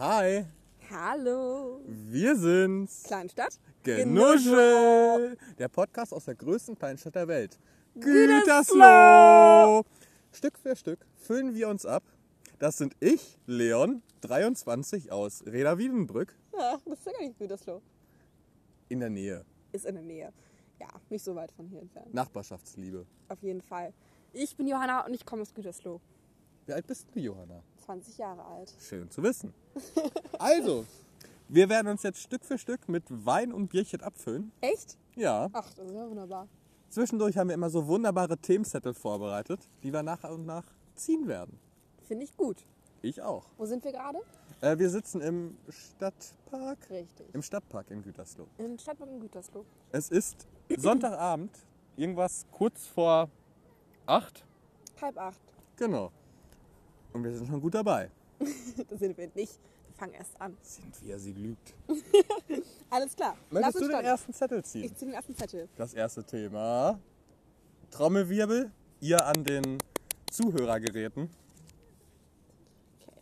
Hi, Hallo. wir sind's. Kleinstadt? Genuschel. Der Podcast aus der größten Kleinstadt der Welt. Gütersloh. Stück für Stück füllen wir uns ab. Das sind ich, Leon, 23 aus Reda Wiedenbrück Ach, das ist ja gar nicht Gütersloh. in der Nähe. Ist in der Nähe. Ja, nicht so weit von hier entfernt. Nachbarschaftsliebe. Auf jeden Fall. Ich bin Johanna und ich komme aus Gütersloh. Wie alt bist du, Johanna? 20 Jahre alt. Schön zu wissen. Also, wir werden uns jetzt Stück für Stück mit Wein und Bierchen abfüllen. Echt? Ja. Ach, das ist ja wunderbar. Zwischendurch haben wir immer so wunderbare Themenzettel vorbereitet, die wir nach und nach ziehen werden. Finde ich gut. Ich auch. Wo sind wir gerade? Äh, wir sitzen im Stadtpark. Richtig. Im Stadtpark in Gütersloh. Im Stadtpark in Gütersloh. Es ist Sonntagabend, irgendwas kurz vor acht. Halb acht. Genau. Und wir sind schon gut dabei. Das sind wir nicht. Wir fangen erst an. Sind wir, sie lügt. Alles klar. Möchtest Lass du uns den starten. ersten Zettel ziehen? Ich ziehe den ersten Zettel. Das erste Thema. Trommelwirbel. Ihr an den Zuhörergeräten. Okay.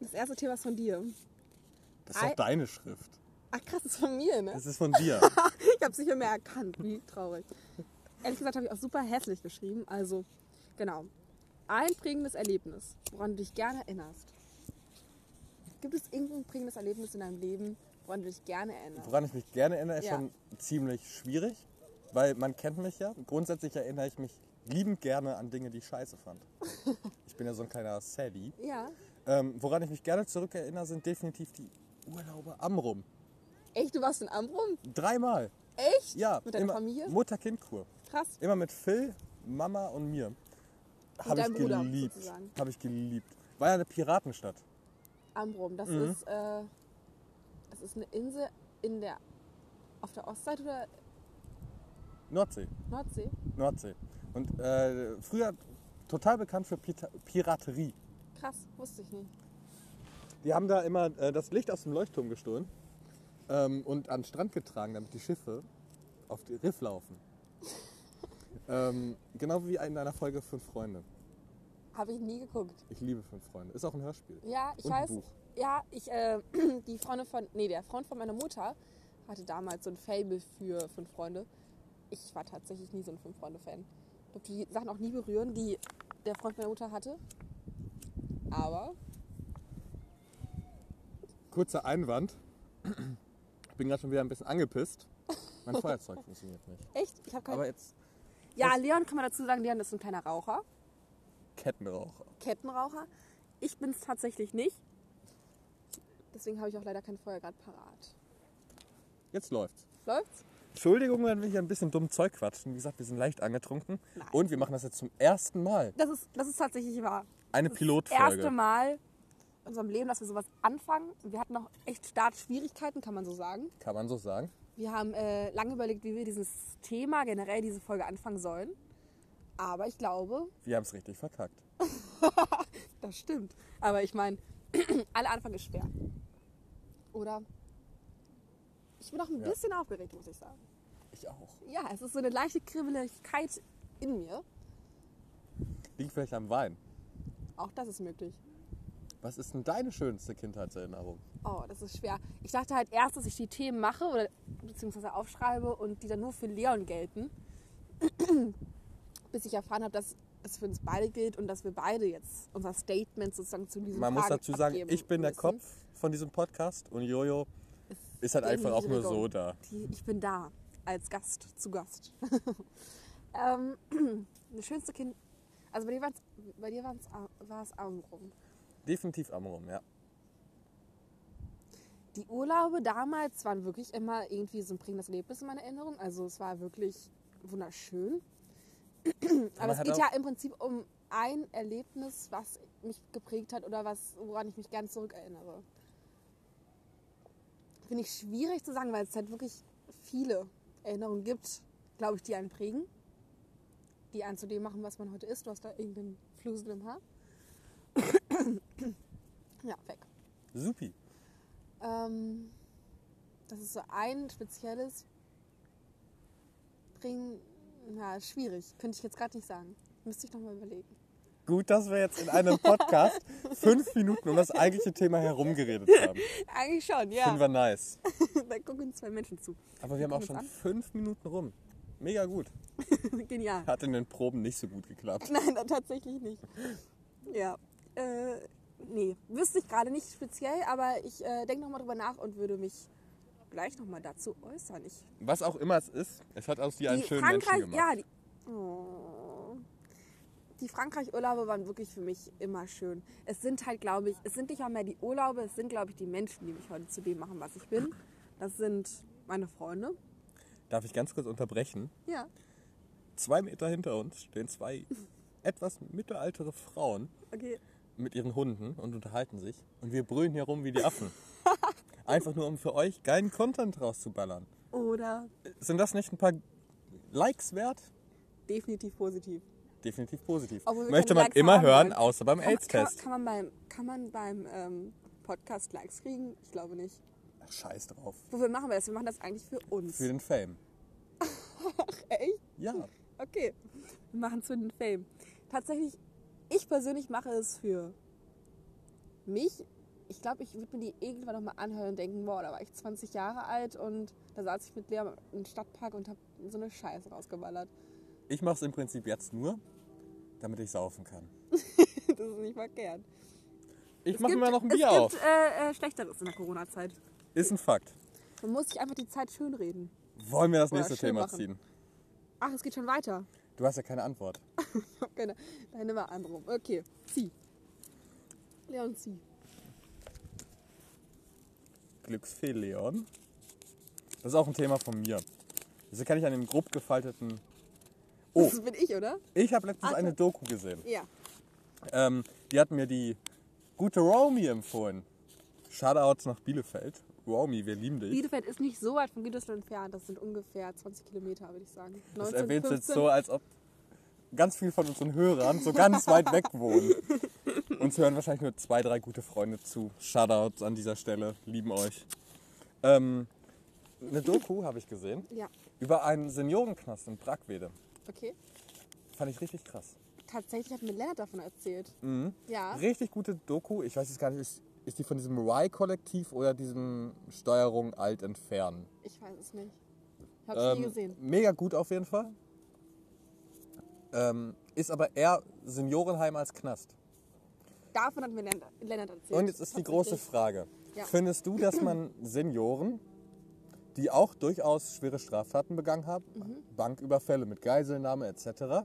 Das erste Thema ist von dir. Das ist doch deine Schrift. Ach krass, das ist von mir, ne? Das ist von dir. Ich habe es nicht mehr erkannt. Wie traurig. Ehrlich gesagt habe ich auch super hässlich geschrieben. Also, genau. Ein prägendes Erlebnis, woran du dich gerne erinnerst. Gibt es irgendein prägendes Erlebnis in deinem Leben, woran du dich gerne erinnerst? Woran ich mich gerne erinnere, ist Ja. schon ziemlich schwierig, weil man kennt mich ja. Grundsätzlich erinnere ich mich liebend gerne an Dinge, die ich scheiße fand. Ich bin ja so ein kleiner Sadie. Ja. Ähm, woran ich mich gerne zurückerinnere, sind definitiv die Urlaube am Rum. Echt, du warst in Amrum? Dreimal. Echt? Ja, Mit deiner Familie? Mutter-Kind-Kur. Krass. Immer mit Phil, Mama und mir. Habe ich Bruder, geliebt. Habe ich geliebt. War ja eine Piratenstadt. Amrum, das Mhm. ist, äh, das ist eine Insel in der, auf der Ostseite oder Nordsee. Nordsee? Nordsee. Und äh, früher total bekannt für Pita Piraterie. Krass, wusste ich nicht. Die haben da immer äh, das Licht aus dem Leuchtturm gestohlen ähm, und an den Strand getragen, damit die Schiffe auf die Riff laufen. Ähm, genau wie in einer Folge Fünf Freunde. Habe ich nie geguckt. Ich liebe Fünf Freunde. Ist auch ein Hörspiel. Ja, ich Und ein weiß. Buch. Ja, ich, äh, die Freundin von, nee, der Freund von meiner Mutter hatte damals so ein Fable für Fünf Freunde. Ich war tatsächlich nie so ein Fünf Freunde-Fan. Ich durfte die Sachen auch nie berühren, die der Freund meiner Mutter hatte. Aber, Kurzer Einwand. Ich bin gerade schon wieder ein bisschen angepisst. Mein Feuerzeug funktioniert nicht. echt, ich habe Aber keine. jetzt Ja, Leon kann man dazu sagen, Leon ist ein kleiner Raucher, Kettenraucher. Kettenraucher. Ich bin es tatsächlich nicht. Deswegen habe ich auch leider kein Feuer gerade parat. Jetzt läuft's. Läuft's? Entschuldigung, wenn wir hier ein bisschen dumm Zeug quatschen. Wie gesagt, wir sind leicht angetrunken. Nein. Und wir machen das jetzt zum ersten Mal. Das ist, das ist tatsächlich wahr. Eine Das Pilotfolge. erste Mal in unserem Leben, dass wir sowas anfangen. Wir hatten noch echt Startschwierigkeiten, kann man so sagen. Kann man so sagen. Wir haben äh, lange überlegt, wie wir dieses Thema, generell diese Folge anfangen sollen. Aber ich glaube, Wir haben es richtig verkackt. das stimmt. Aber ich meine, alle Anfang ist schwer. Oder? Ich bin auch ein Ja. bisschen aufgeregt, muss ich sagen. Ich auch. Ja, es ist so eine leichte Kribbeligkeit in mir. Liegt vielleicht am Wein. Auch das ist möglich. Was ist denn deine schönste Kindheitserinnerung? Oh, das ist schwer. Ich dachte halt erst, dass ich die Themen mache oder beziehungsweise aufschreibe und die dann nur für Leon gelten. Bis ich erfahren habe, dass es für uns beide gilt und dass wir beide jetzt unser Statement sozusagen zu diesem Man muss Fragen dazu sagen, ich bin der müssen. Kopf von diesem Podcast und Jojo ist halt einfach auch nur so da. Die, ich bin da als Gast, zu Gast. ähm, das schönste Kind, also bei dir, war es Augenrum. Definitiv am Rum, ja. Die Urlaube damals waren wirklich immer irgendwie so ein prägendes Erlebnis in meiner Erinnerung. Also es war wirklich wunderschön. Aber es geht ja im Prinzip um ein Erlebnis, was mich geprägt hat oder was, woran ich mich gerne zurückerinnere. Finde ich schwierig zu sagen, weil es halt wirklich viele Erinnerungen gibt, glaube ich, die einen prägen. Die einen zu dem machen, was man heute ist. Du hast da irgendeinen Flusel im Haar. ja, weg. Supi. Ähm, das ist so ein spezielles Bringen. Ja, schwierig. Könnte ich jetzt gerade nicht sagen. Müsste ich nochmal überlegen. gut, dass wir jetzt in einem Podcast fünf Minuten um das eigentliche Thema herumgeredet haben. Eigentlich schon, ja. Finden wir nice. da gucken zwei Menschen zu. Aber wir haben auch schon uns fünf Minuten rum. Mega gut. Genial. Hat in den Proben nicht so gut geklappt. Nein, tatsächlich nicht. Ja. Äh, nee, wüsste ich gerade nicht speziell, aber ich äh, denke nochmal drüber nach und würde mich gleich nochmal dazu äußern. Ich, Was auch immer es ist, es hat aus dir einen die schönen Frankreich, Menschen gemacht. ja, die, oh, die Frankreich-Urlaube waren wirklich für mich immer schön. Es sind halt, glaube ich, es sind nicht mal mehr die Urlaube, es sind, glaube ich, die Menschen, die mich heute zu dem machen, was ich bin. Das sind meine Freunde. Darf ich ganz kurz unterbrechen? Ja. Zwei Meter hinter uns stehen zwei etwas mittelaltere Frauen Okay. Mit ihren Hunden und unterhalten sich. Und wir brüllen hier rum wie die Affen. Einfach nur, um für euch geilen Content rauszuballern. Oder Sind das nicht ein paar Likes wert? definitiv positiv. Definitiv positiv. Möchte man Likes immer hören, außer beim man- kann, AIDS-Test. kann man beim, kann man beim ähm, Podcast Likes kriegen? Ich glaube nicht. Ach, Scheiß drauf. Wofür machen wir das? Wir machen das eigentlich für uns. Für den Fame. Echt? Ja. Okay. Wir machen es für den Fame. Tatsächlich, ich persönlich mache es für mich. Ich glaube, ich würde mir die irgendwann nochmal anhören und denken, boah, da war ich 20 Jahre alt und da saß ich mit Lea im Stadtpark und habe so eine Scheiße rausgeballert. Ich mache es im Prinzip jetzt nur, damit ich saufen kann. das ist nicht verkehrt. Ich Es mache gibt- mir noch ein es Bier gibt, auf. Äh, äh, Schlechteres in der Corona-Zeit. Ist ein Fakt. Man muss sich einfach die Zeit schönreden. Wollen wir das nächste Thema machen. ziehen? Ach, es geht schon weiter. Du hast ja keine Antwort. Ich hab keine. Deine war andersrum. Okay, zieh. Leon, zieh. Glücksfee Leon. Das ist auch ein Thema von mir. Das kann ich an dem grob gefalteten. Oh, Das bin ich, oder? ich habe letztens Ach, eine Doku gesehen. Ja. Ähm, die hat mir die gute Romy empfohlen. Shoutouts nach Bielefeld. Romy, wir lieben dich. Bielefeld ist nicht so weit von Gütersloh entfernt. Das sind ungefähr 20 Kilometer, würde ich sagen. Das 19, erwähnst du jetzt 15. so, als ob ganz viele von unseren Hörern so ganz weit weg wohnen. Uns hören wahrscheinlich nur zwei, drei gute Freunde zu. Shoutouts an dieser Stelle, lieben euch. Ähm, eine Doku habe ich gesehen Ja, über einen Seniorenknast in Bragwede. okay. Fand ich richtig krass. Tatsächlich hat mir Lennart davon erzählt. Mhm. Ja. Richtig gute Doku. Ich weiß jetzt gar nicht, ist, ist die von diesem Y-Kollektiv oder diesem Steuerung alt entfernen? Ich weiß es nicht. Ich habe nie Ähm, gesehen. mega gut auf jeden Fall. Ähm, ist aber eher Seniorenheim als Knast. Davon hat mir Lennart erzählt. Und jetzt ist die große. Frage. Ja. Findest du, dass man Senioren, die auch durchaus schwere Straftaten begangen haben, Mhm. Banküberfälle mit Geiselnahme etc.,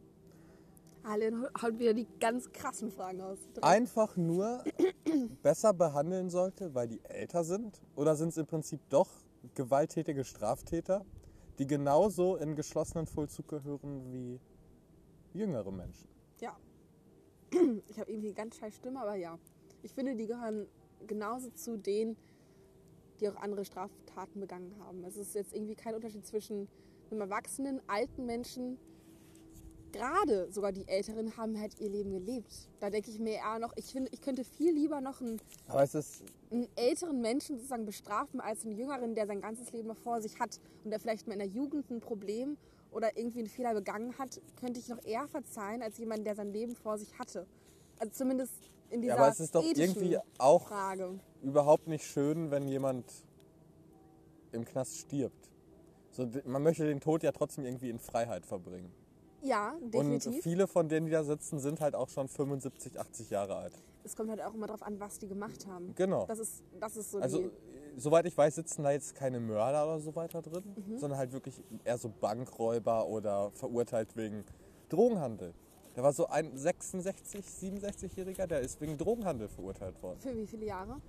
Leon haut wieder die ganz krassen Fragen aus. einfach nur besser behandeln sollte, weil die älter sind? Oder sind es im Prinzip doch gewalttätige Straftäter, die genauso in geschlossenen Vollzug gehören wie jüngere Menschen? Ja. Ich habe irgendwie eine ganz scheiß Stimme, aber ja. Ich finde, die gehören genauso zu denen, die auch andere Straftaten begangen haben. Es ist jetzt irgendwie kein Unterschied zwischen einem erwachsenen, alten Menschen. Gerade sogar die Älteren haben halt ihr Leben gelebt. Da denke ich mir eher noch, ich finde, ich könnte viel lieber noch einen, einen älteren Menschen sozusagen bestrafen als einen jüngeren, der sein ganzes Leben noch vor sich hat und der vielleicht mal in der Jugend ein Problem oder irgendwie einen Fehler begangen hat, könnte ich noch eher verzeihen als jemand, der sein Leben vor sich hatte. Also zumindest in dieser Ja, aber es ist doch irgendwie auch Frage. überhaupt nicht schön, wenn jemand im Knast stirbt. So, man möchte den Tod ja trotzdem irgendwie in Freiheit verbringen. Ja, Und definitiv. viele von denen, die da sitzen, sind halt auch schon 75, 80 Jahre alt. Es kommt halt auch immer darauf an, was die gemacht haben. Genau. Das ist, das ist so Also, die. Soweit ich weiß, sitzen da jetzt keine Mörder oder so weiter drin, Mhm. sondern halt wirklich eher so Bankräuber oder verurteilt wegen Drogenhandel. Da war so ein 66, 67-Jähriger, der ist wegen Drogenhandel verurteilt worden. Für wie viele Jahre?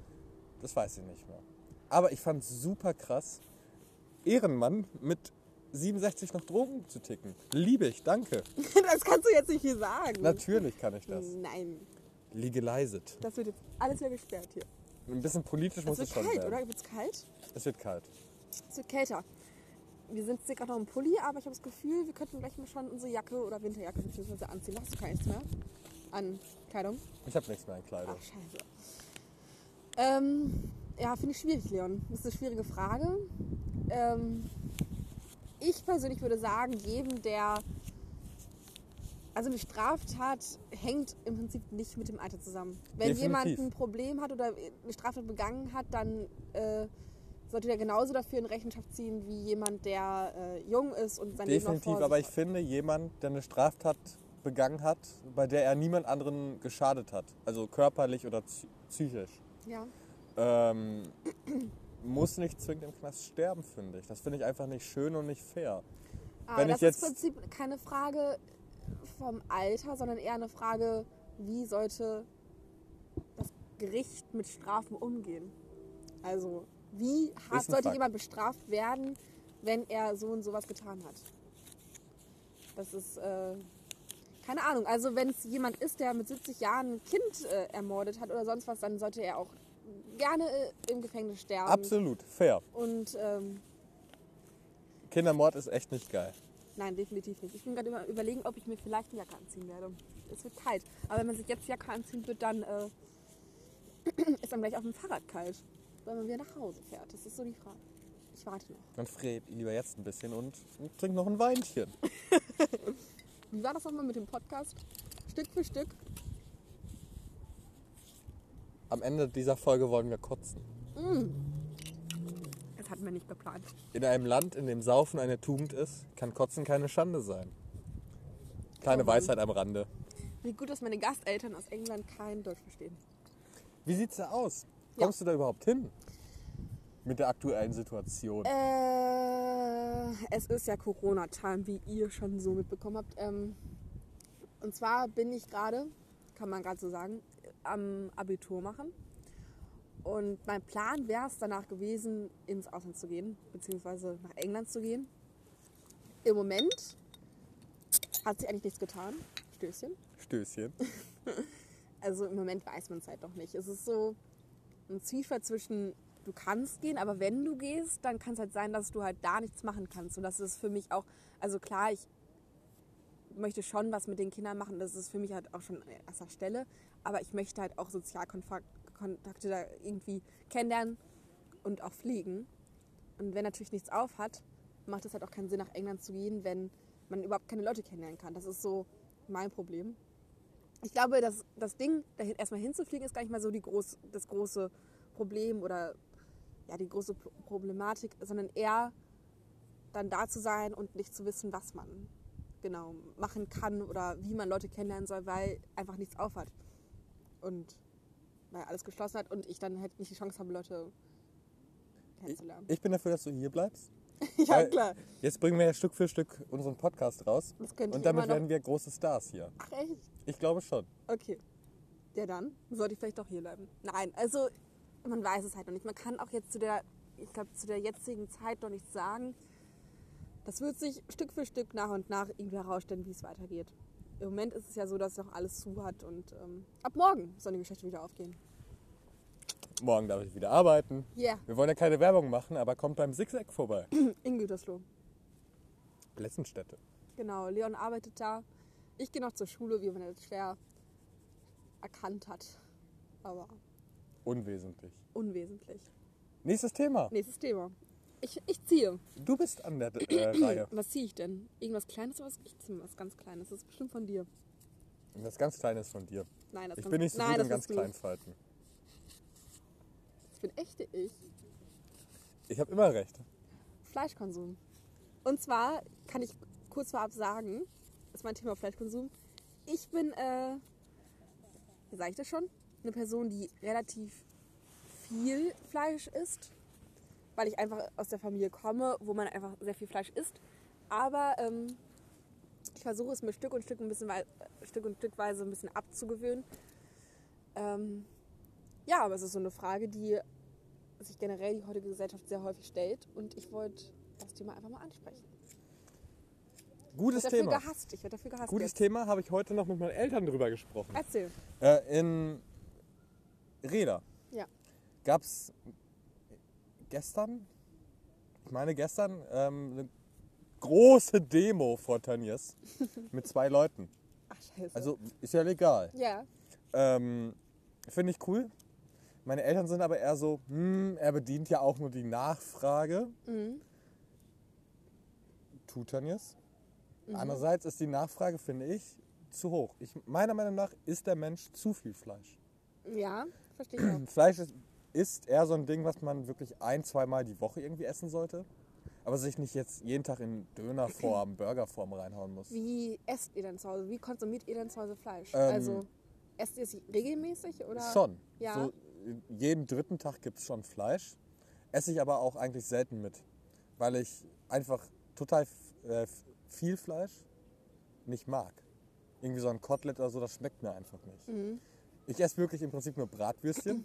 Das weiß ich nicht mehr. Aber ich fand super krass. Ehrenmann mit 67 noch Drogen zu ticken. Liebe ich, danke. Das kannst du jetzt nicht hier sagen. Natürlich kann ich das. Nein, Legalize it. das wird jetzt alles wieder gesperrt hier. Ein bisschen politisch muss es schon kalt, werden. oder? Wird es kalt? Es wird kalt. Es wird kälter. Wir sind jetzt gerade noch im Pulli, aber ich habe das Gefühl, wir könnten gleich mal schon unsere Jacke oder Winterjacke beziehungsweise anziehen. Hast du keins mehr an Kleidung? Ich habe nichts mehr an Kleidung. Ach, scheiße. Ähm, ja, finde ich schwierig, Leon. Das ist eine schwierige Frage. Ähm, ich persönlich würde sagen, jedem, der Also eine Straftat hängt im Prinzip nicht mit dem Alter zusammen. Wenn Definitiv. jemand ein Problem hat oder eine Straftat begangen hat, dann äh, sollte der genauso dafür in Rechenschaft ziehen wie jemand, der äh, jung ist und sein Leben noch Definitiv, aber ich finde, jemand, der eine Straftat begangen hat, bei der er niemand anderen geschadet hat, also körperlich oder psy- psychisch, hat. Ja. ähm, muss nicht zwingend im Knast sterben, finde ich. Das finde ich einfach nicht schön und nicht fair. Aber Wenn das ich jetzt- ist im Prinzip keine Frage vom Alter, sondern eher eine Frage, wie sollte das Gericht mit Strafen umgehen? Also, wie hart sollte Fakt. jemand bestraft werden, wenn er so und sowas getan hat? Das ist, äh, keine Ahnung. Also, wenn es jemand ist, der mit 70 Jahren ein Kind äh, ermordet hat oder sonst was, dann sollte er auch gerne äh, im Gefängnis sterben. Absolut, fair. Und ähm, Kindermord ist echt nicht geil. Nein, definitiv nicht. Ich bin gerade überlegen, ob ich mir vielleicht eine Jacke anziehen werde. Es wird kalt. Aber wenn man sich jetzt Jacke anziehen wird, dann äh, ist dann gleich auf dem Fahrrad kalt, weil man wieder nach Hause fährt. Das ist so die Frage. Ich warte noch. Dann friert lieber jetzt ein bisschen und trink noch ein Weinchen. Wie war das nochmal mit dem Podcast? Stück für Stück. Am Ende dieser Folge wollen wir kotzen. Das hatten wir nicht geplant. In einem Land, in dem Saufen eine Tugend ist, kann Kotzen keine Schande sein. Kleine Oh. Weisheit am Rande. Wie gut, dass meine Gasteltern aus England kein Deutsch verstehen. Wie sieht's da aus? Ja. Kommst du da überhaupt hin? Mit der aktuellen Situation. Äh, es ist ja Corona-Time, wie ihr schon so mitbekommen habt. Ähm, und zwar bin ich gerade, kann man gerade so sagen, am Abitur machen. Und mein Plan wäre es danach gewesen, ins Ausland zu gehen, beziehungsweise nach England zu gehen. Im Moment hat sich eigentlich nichts getan. Stößchen. Stößchen. Also im Moment weiß man es halt noch nicht. Es ist so ein Zwiespalt zwischen, du kannst gehen, aber wenn du gehst, dann kann es halt sein, dass du halt da nichts machen kannst. Und das ist für mich auch, also klar, ich möchte schon was mit den Kindern machen, das ist für mich halt auch schon an erster Stelle, aber ich möchte halt auch Sozialkontakte da irgendwie kennenlernen und auch pflegen. Und wenn natürlich nichts auf hat, macht es halt auch keinen Sinn, nach England zu gehen, wenn man überhaupt keine Leute kennenlernen kann. Das ist so mein Problem ich glaube, das, das Ding, da erstmal hinzufliegen, ist gar nicht mal so die groß, das große Problem oder ja, die große Pro- Problematik, sondern eher dann da zu sein und nicht zu wissen, was man genau machen kann oder wie man Leute kennenlernen soll, weil einfach nichts aufhat. Und weil alles geschlossen hat und ich dann halt nicht die Chance habe, Leute kennenzulernen. Ich bin dafür, dass du hier bleibst. ja, weil- klar. Jetzt bringen wir ja Stück für Stück unseren Podcast raus. Das könnte Und ich damit werden wir große Stars hier. Ach, echt? Ich glaube schon. Okay. Ja, dann sollte ich vielleicht doch hier bleiben. Nein, also man weiß es halt noch nicht. Man kann auch jetzt zu der, ich glaube, zu der jetzigen Zeit noch nichts sagen. Das wird sich Stück für Stück nach und nach irgendwie herausstellen, wie es weitergeht. Im Moment ist es ja so, dass noch alles zu hat und ähm, ab morgen soll die Geschichte wieder aufgehen. Morgen darf ich wieder arbeiten. Ja, yeah. Wir wollen ja keine Werbung machen, aber kommt beim Zigzag vorbei. in Gütersloh. Lessenstätte. Genau, Leon arbeitet da. Ich gehe noch zur Schule, wie man das schwer erkannt hat. Aber Unwesentlich. unwesentlich. Nächstes Thema. Nächstes Thema. Ich, ich ziehe. Du bist an der äh, Reihe. Was ziehe ich denn? Irgendwas Kleines oder was? Ich ziehe was ganz Kleines. Das ist bestimmt von dir. Das ganz Kleine ist von dir. Nein, das Ich bin nicht so nein, gut das in ganz kleinen Falten. Ich bin echte Ich. Ich habe immer recht. Fleischkonsum. Und zwar kann ich kurz vorab sagen, das ist mein Thema Fleischkonsum. Ich bin, äh, wie sage ich das schon? Eine Person, die relativ viel Fleisch isst, weil ich einfach aus der Familie komme, wo man einfach sehr viel Fleisch isst. Aber ähm, ich versuche es mir Stück und Stück ein bisschen Stück und Stückweise ein bisschen abzugewöhnen. Ähm, ja, aber es ist so eine Frage, die sich generell die heutige Gesellschaft sehr häufig stellt und ich wollte das Thema einfach mal ansprechen. Ich Gutes dafür Thema. gehasst. Ich werde dafür gehasst. Gutes jetzt. Thema habe ich heute noch mit meinen Eltern drüber gesprochen. Erzähl. Äh, in Reda Ja. gab es gestern, ich meine gestern, ähm, eine große Demo vor Tönnies mit zwei Leuten. Ach scheiße. Also ist ja legal. ja. Ähm, Finde ich cool. Meine Eltern sind aber eher so, hm, er bedient ja auch nur die Nachfrage. Mhm. Tut Tönnies. Andererseits ist die Nachfrage, finde ich, zu hoch. Ich, meiner Meinung nach isst der Mensch zu viel Fleisch. Ja, verstehe ich auch. Fleisch ist, ist eher so ein Ding, was man wirklich ein, zweimal die Woche irgendwie essen sollte. Aber sich nicht jetzt jeden Tag in Dönerform, Burgerform reinhauen muss. Wie esst ihr denn zu Hause? Wie konsumiert ihr denn zu Hause Fleisch? Ähm, also, esst ihr es regelmäßig oder? Schon. Ja. So, jeden dritten Tag gibt es schon Fleisch. Esse ich aber auch eigentlich selten mit. Weil ich einfach total äh, viel Fleisch nicht mag. Irgendwie so ein Kotelett oder so, das schmeckt mir einfach nicht. Mhm. Ich esse wirklich im Prinzip nur Bratwürstchen.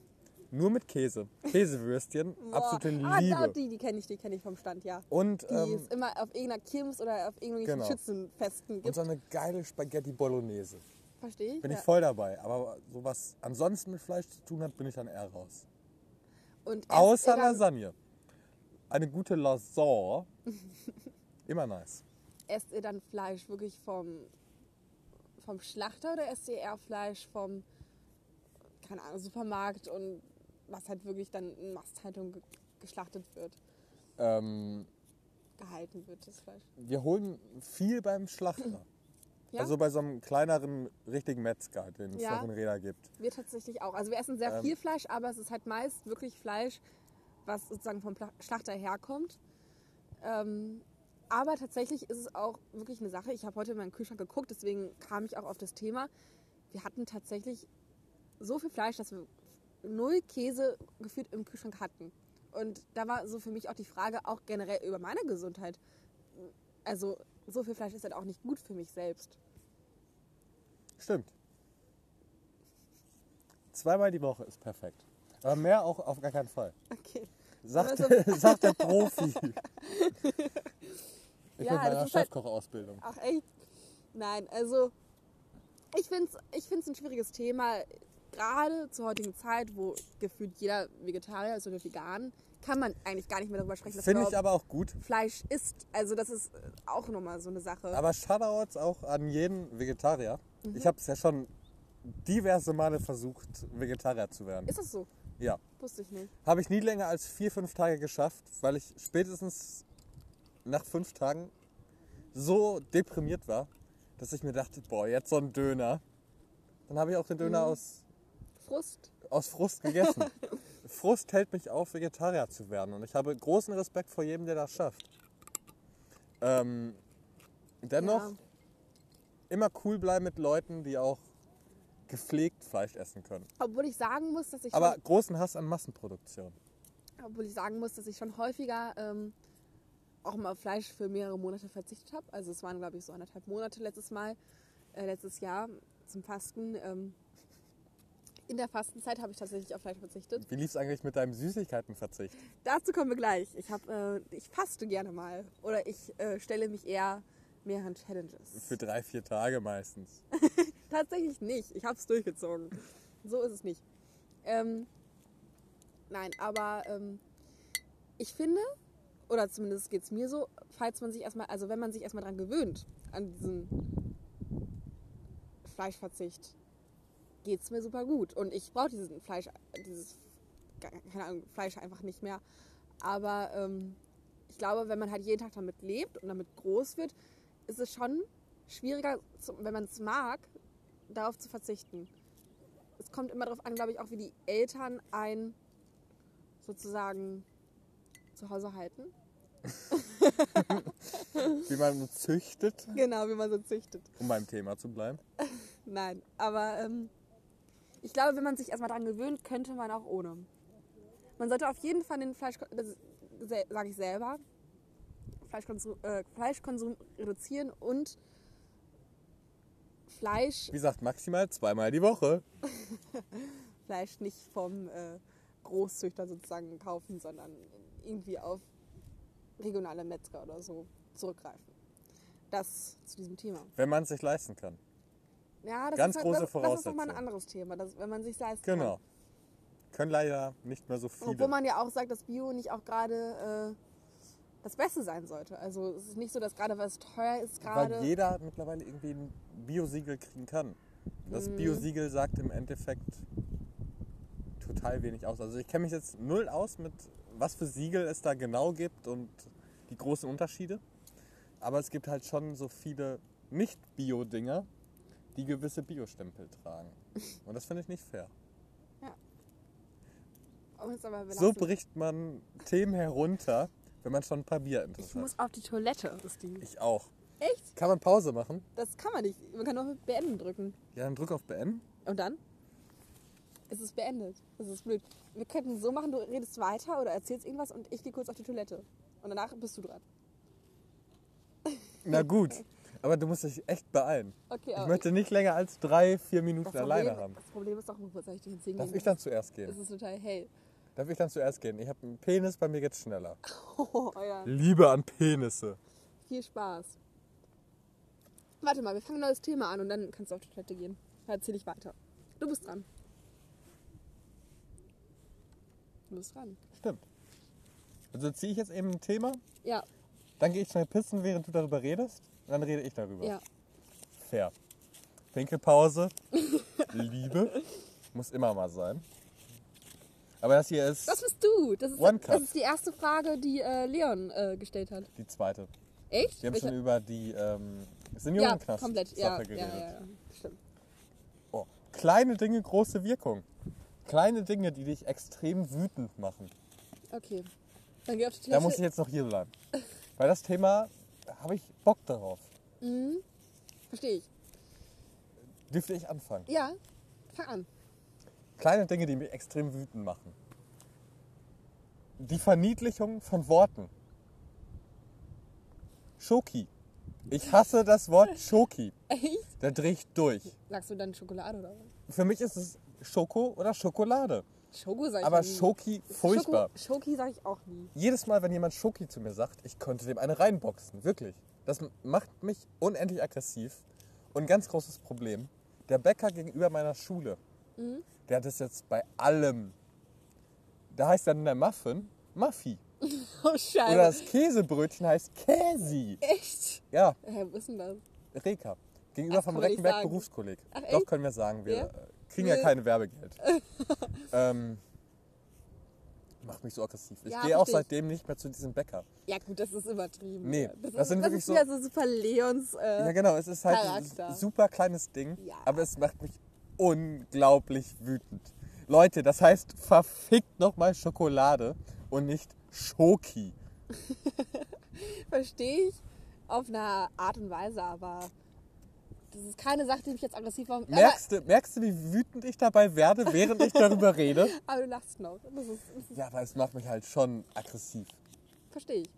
Nur mit Käse. Käsewürstchen. Absolute Ah, Liebe. da, die, die kenne ich, die kenne ich vom Stand, ja. Und, Die ähm, es immer auf irgendeiner Kirmes oder auf irgendwelchen Genau. Schützenfesten und gibt. so eine geile Spaghetti Bolognese. Verstehe ich? Bin ja. ich voll dabei. Aber so was ansonsten mit Fleisch zu tun hat, bin ich dann eher raus. Und Außer Lasagne. Eine gute Lasagne. Immer nice. esst ihr dann Fleisch wirklich vom, vom Schlachter oder esst ihr eher Fleisch vom, keine Ahnung, Supermarkt und was halt wirklich dann in Masthaltung ge geschlachtet wird, Ähm, gehalten wird, das Fleisch? wir holen viel beim Schlachter. Ja, Also bei so einem kleineren, richtigen Metzger, den es Ja. noch in Reda gibt. wir tatsächlich auch. Also wir essen sehr Ähm. viel Fleisch, aber es ist halt meist wirklich Fleisch, was sozusagen vom Schlachter herkommt. Ähm, aber tatsächlich ist es auch wirklich eine Sache. Ich habe heute in meinen Kühlschrank geguckt, deswegen kam ich auch auf das Thema. Wir hatten tatsächlich so viel Fleisch, dass wir null Käse gefühlt im Kühlschrank hatten. Und da war so für mich auch die Frage, auch generell über meine Gesundheit. Also so viel Fleisch ist halt auch nicht gut für mich selbst. Stimmt. Zweimal die Woche ist perfekt. Aber mehr auch auf gar keinen Fall. Okay. Sagt, Also- sagt der Profi. Ich Ja, mit meiner halt- Chefkochausbildung. Ach echt? Nein, also ich finde es ich find's ein schwieriges Thema. Gerade zur heutigen Zeit, wo gefühlt jeder Vegetarier ist oder vegan, kann man eigentlich gar nicht mehr darüber sprechen, Finde ich aber auch gut. Fleisch isst. Also das ist auch nochmal so eine Sache. Aber Shoutouts auch an jeden Vegetarier. Mhm. Ich habe es ja schon diverse Male versucht, Vegetarier zu werden. ist das so? Ja. Wusste ich nicht. Habe ich nie länger als vier, fünf Tage geschafft, weil ich spätestens nach fünf Tagen so deprimiert war, dass ich mir dachte, boah, jetzt so ein Döner. Dann habe ich auch den Döner Mhm. aus, Frust? aus Frust gegessen. Frust hält mich auf, Vegetarier zu werden. Und ich habe großen Respekt vor jedem, der das schafft. Ähm, dennoch Ja. immer cool bleiben mit Leuten, die auch gepflegt Fleisch essen können. Obwohl ich sagen muss, dass ich Aber großen Hass an Massenproduktion. obwohl ich sagen muss, dass ich schon häufiger ähm, auch mal auf Fleisch für mehrere Monate verzichtet habe. Also es waren glaube ich so anderthalb Monate letztes Mal, äh, letztes Jahr zum Fasten. Ähm, in der Fastenzeit habe ich tatsächlich auf Fleisch verzichtet. Wie lief es eigentlich mit deinem Süßigkeitenverzicht? Dazu kommen wir gleich. Ich, hab, äh, ich faste gerne mal. Oder ich äh, stelle mich eher mehreren Challenges. Für drei, vier Tage meistens. Tatsächlich nicht. Ich habe es durchgezogen. So ist es nicht. Ähm, nein, aber ähm, ich finde, oder zumindest geht es mir so, falls man sich erstmal, also wenn man sich erstmal dran gewöhnt, an diesen Fleischverzicht, geht es mir super gut. Und ich brauche diesen Fleisch, dieses, keine Ahnung, Fleisch einfach nicht mehr. Aber ähm, ich glaube, wenn man halt jeden Tag damit lebt und damit groß wird, ist es schon schwieriger, wenn man es mag, darauf zu verzichten. Es kommt immer darauf an, glaube ich, auch wie die Eltern ein sozusagen zu Hause halten. Wie man züchtet, Genau, wie man so züchtet. um beim Thema zu bleiben. Nein, aber ähm, ich glaube, wenn man sich erstmal daran gewöhnt, könnte man auch ohne. Man sollte auf jeden Fall den Fleisch, sage ich selber, Fleischkonsum, äh, Fleischkonsum reduzieren und Fleisch, Wie gesagt, maximal zweimal die Woche. Fleisch nicht vom äh, Großzüchter sozusagen kaufen, sondern irgendwie auf regionale Metzger oder so zurückgreifen. Das zu diesem Thema. Wenn man es sich leisten kann. Ja, das Ganz ist, große das, das ist nochmal ein Voraussetzung. anderes Thema, das, wenn man sich leisten kann. Genau. Können leider nicht mehr so viele. Obwohl man ja auch sagt, dass Bio nicht auch gerade äh, das Beste sein sollte. Also es ist nicht so, dass gerade was teuer ist, weil gerade. jeder mittlerweile irgendwie ein Biosiegel kriegen kann. Das Mhm. Biosiegel sagt im Endeffekt total wenig aus. Also ich kenne mich jetzt null aus mit, was für Siegel es da genau gibt und die großen Unterschiede. Aber es gibt halt schon so viele Nicht-Bio-Dinger, die gewisse Biostempel tragen. Und das finde ich nicht fair. Es aber So bricht man Themen herunter, wenn man schon ein paar ich Bierinteressen hat. muss auf die Toilette, ist die. Ich auch. Echt? Kann man Pause machen? Das kann man nicht. Man kann nur mit Beenden drücken. Ja, dann drück auf Beenden. Und dann? Es ist beendet. Das ist blöd. Wir könnten so machen, du redest weiter oder erzählst irgendwas und ich gehe kurz auf die Toilette. Und danach bist du dran. Na gut. Aber du musst dich echt beeilen. Okay, Ich möchte nicht länger als drei, vier Minuten das, Problem, alleine haben. das Problem ist doch, wo soll ich denn hingehen? Darf ich dann zuerst gehen? Es ist total hell. Darf ich dann zuerst gehen? Ich habe einen Penis, bei mir geht's schneller. Oh, ja. Liebe an Penisse. Viel Spaß. Warte mal, wir fangen ein neues Thema an und dann kannst du auf die Toilette gehen. Dann erzähl ich weiter. Du bist dran. Du bist dran. Stimmt. Also ziehe ich jetzt eben ein Thema, Ja, dann gehe ich schnell pissen, während du darüber redest. Dann rede ich darüber. ja. Fair. Pinkelpause. Liebe. Muss immer mal sein. Aber das hier ist Das bist du. Das ist, One Cup. das ist die erste Frage, die äh, Leon äh, gestellt hat. die zweite. Echt? Wir haben Welche- schon über die ähm, ja, Seniorenknast komplett. Ja, Sache ja, geredet. ja, ja. Stimmt. Oh. Kleine Dinge, große Wirkung. Kleine Dinge, die dich extrem wütend machen. Okay. Dann geh auf die Da Toilette. muss ich jetzt noch hier bleiben. Weil das Thema, da habe ich Bock darauf. Verstehe ich. Dürfte ich anfangen? Ja, fang an. Kleine Dinge, die mich extrem wütend machen. Die Verniedlichung von Worten. Schoki. Ich hasse das Wort Schoki. Echt? Da drehe ich durch. Sagst du dann Schokolade oder was? Für mich ist es Schoko oder Schokolade. Schoko sag ich Aber nie. Schoki, furchtbar. Schoko, Schoki sag ich auch nie. Jedes Mal, wenn jemand Schoki zu mir sagt, ich könnte dem eine reinboxen. Wirklich. Das macht mich unendlich aggressiv. Und ein ganz großes Problem. Der Bäcker gegenüber meiner Schule, Mhm. der hat das jetzt bei allem. Da heißt dann der Muffin Muffi. Oh Scheiße. Oder das Käsebrötchen heißt Käsi. Echt? Ja, Hä, wo ist denn das? Reka. Gegenüber Ach, vom Reckenberg. Berufskolleg. Ach, Doch, können wir sagen. Wir Ja? Kriegen ja Nee. keine Werbegeld. ähm, macht mich so aggressiv. Ich Ja, gehe auch seitdem nicht mehr zu diesem Bäcker. Ja gut, das ist übertrieben. Nee, das, das ist, sind das wirklich ist so- wieder so super Leons. Äh, Ja, genau, es ist halt ein Charakter. super kleines Ding, Ja. aber es macht mich unglaublich wütend. Leute, das heißt verfickt nochmal Schokolade und nicht Schoki. Verstehe ich auf eine Art und Weise, aber das ist keine Sache, die mich jetzt aggressiv macht. Merkst du, merkst du, wie wütend ich dabei werde, während ich darüber rede? aber du lachst noch. Das ist, das ist, Ja, aber es macht mich halt schon aggressiv. Verstehe ich.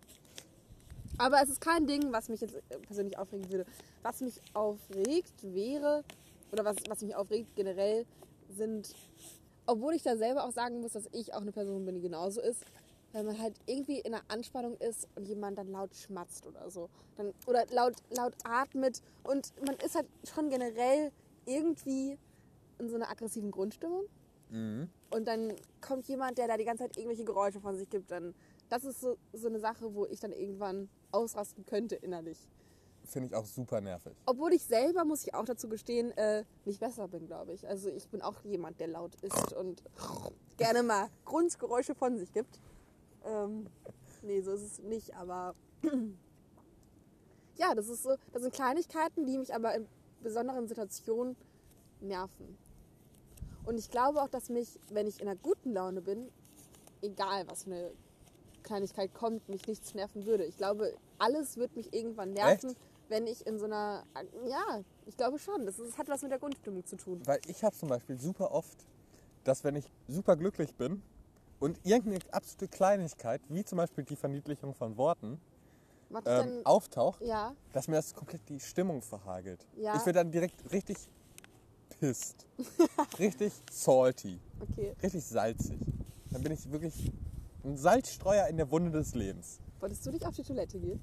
Aber es ist kein Ding, was mich jetzt äh, persönlich aufregen würde. Was mich aufregt wäre, oder was, was mich aufregt generell, sind, obwohl ich da selber auch sagen muss, dass ich auch eine Person bin, die genauso ist, wenn man halt irgendwie in einer Anspannung ist und jemand dann laut schmatzt oder so. Dann, oder laut, laut atmet und man ist halt schon generell irgendwie in so einer aggressiven Grundstimmung. Und dann kommt jemand, der da die ganze Zeit irgendwelche Geräusche von sich gibt, dann das ist so, so eine Sache, wo ich dann irgendwann ausrasten könnte innerlich. Finde ich auch super nervig. Obwohl ich selber, muss ich auch dazu gestehen, äh, nicht besser bin, glaube ich. Also ich bin auch jemand, der laut ist und gerne mal Grundgeräusche von sich gibt. Ähm, nee, so ist es nicht, aber ja, das ist so, das sind Kleinigkeiten, die mich aber in besonderen Situationen nerven. Und ich glaube auch, dass mich, wenn ich in einer guten Laune bin, egal was für eine Kleinigkeit kommt, mich nichts nerven würde. Ich glaube, alles wird mich irgendwann nerven, Echt? wenn ich in so einer. Ja, ich glaube schon. Das, ist, das hat was mit der Grundstimmung zu tun. Weil ich habe zum Beispiel super oft, dass wenn ich super glücklich bin und irgendeine absolute Kleinigkeit, wie zum Beispiel die Verniedlichung von Worten, ähm, auftaucht, Ja, dass mir das komplett die Stimmung verhagelt. Ja. Ich werde dann direkt richtig pisst. richtig salty. okay. Richtig salzig. Dann bin ich wirklich ein Salzstreuer in der Wunde des Lebens. Wolltest du nicht auf die Toilette gehen?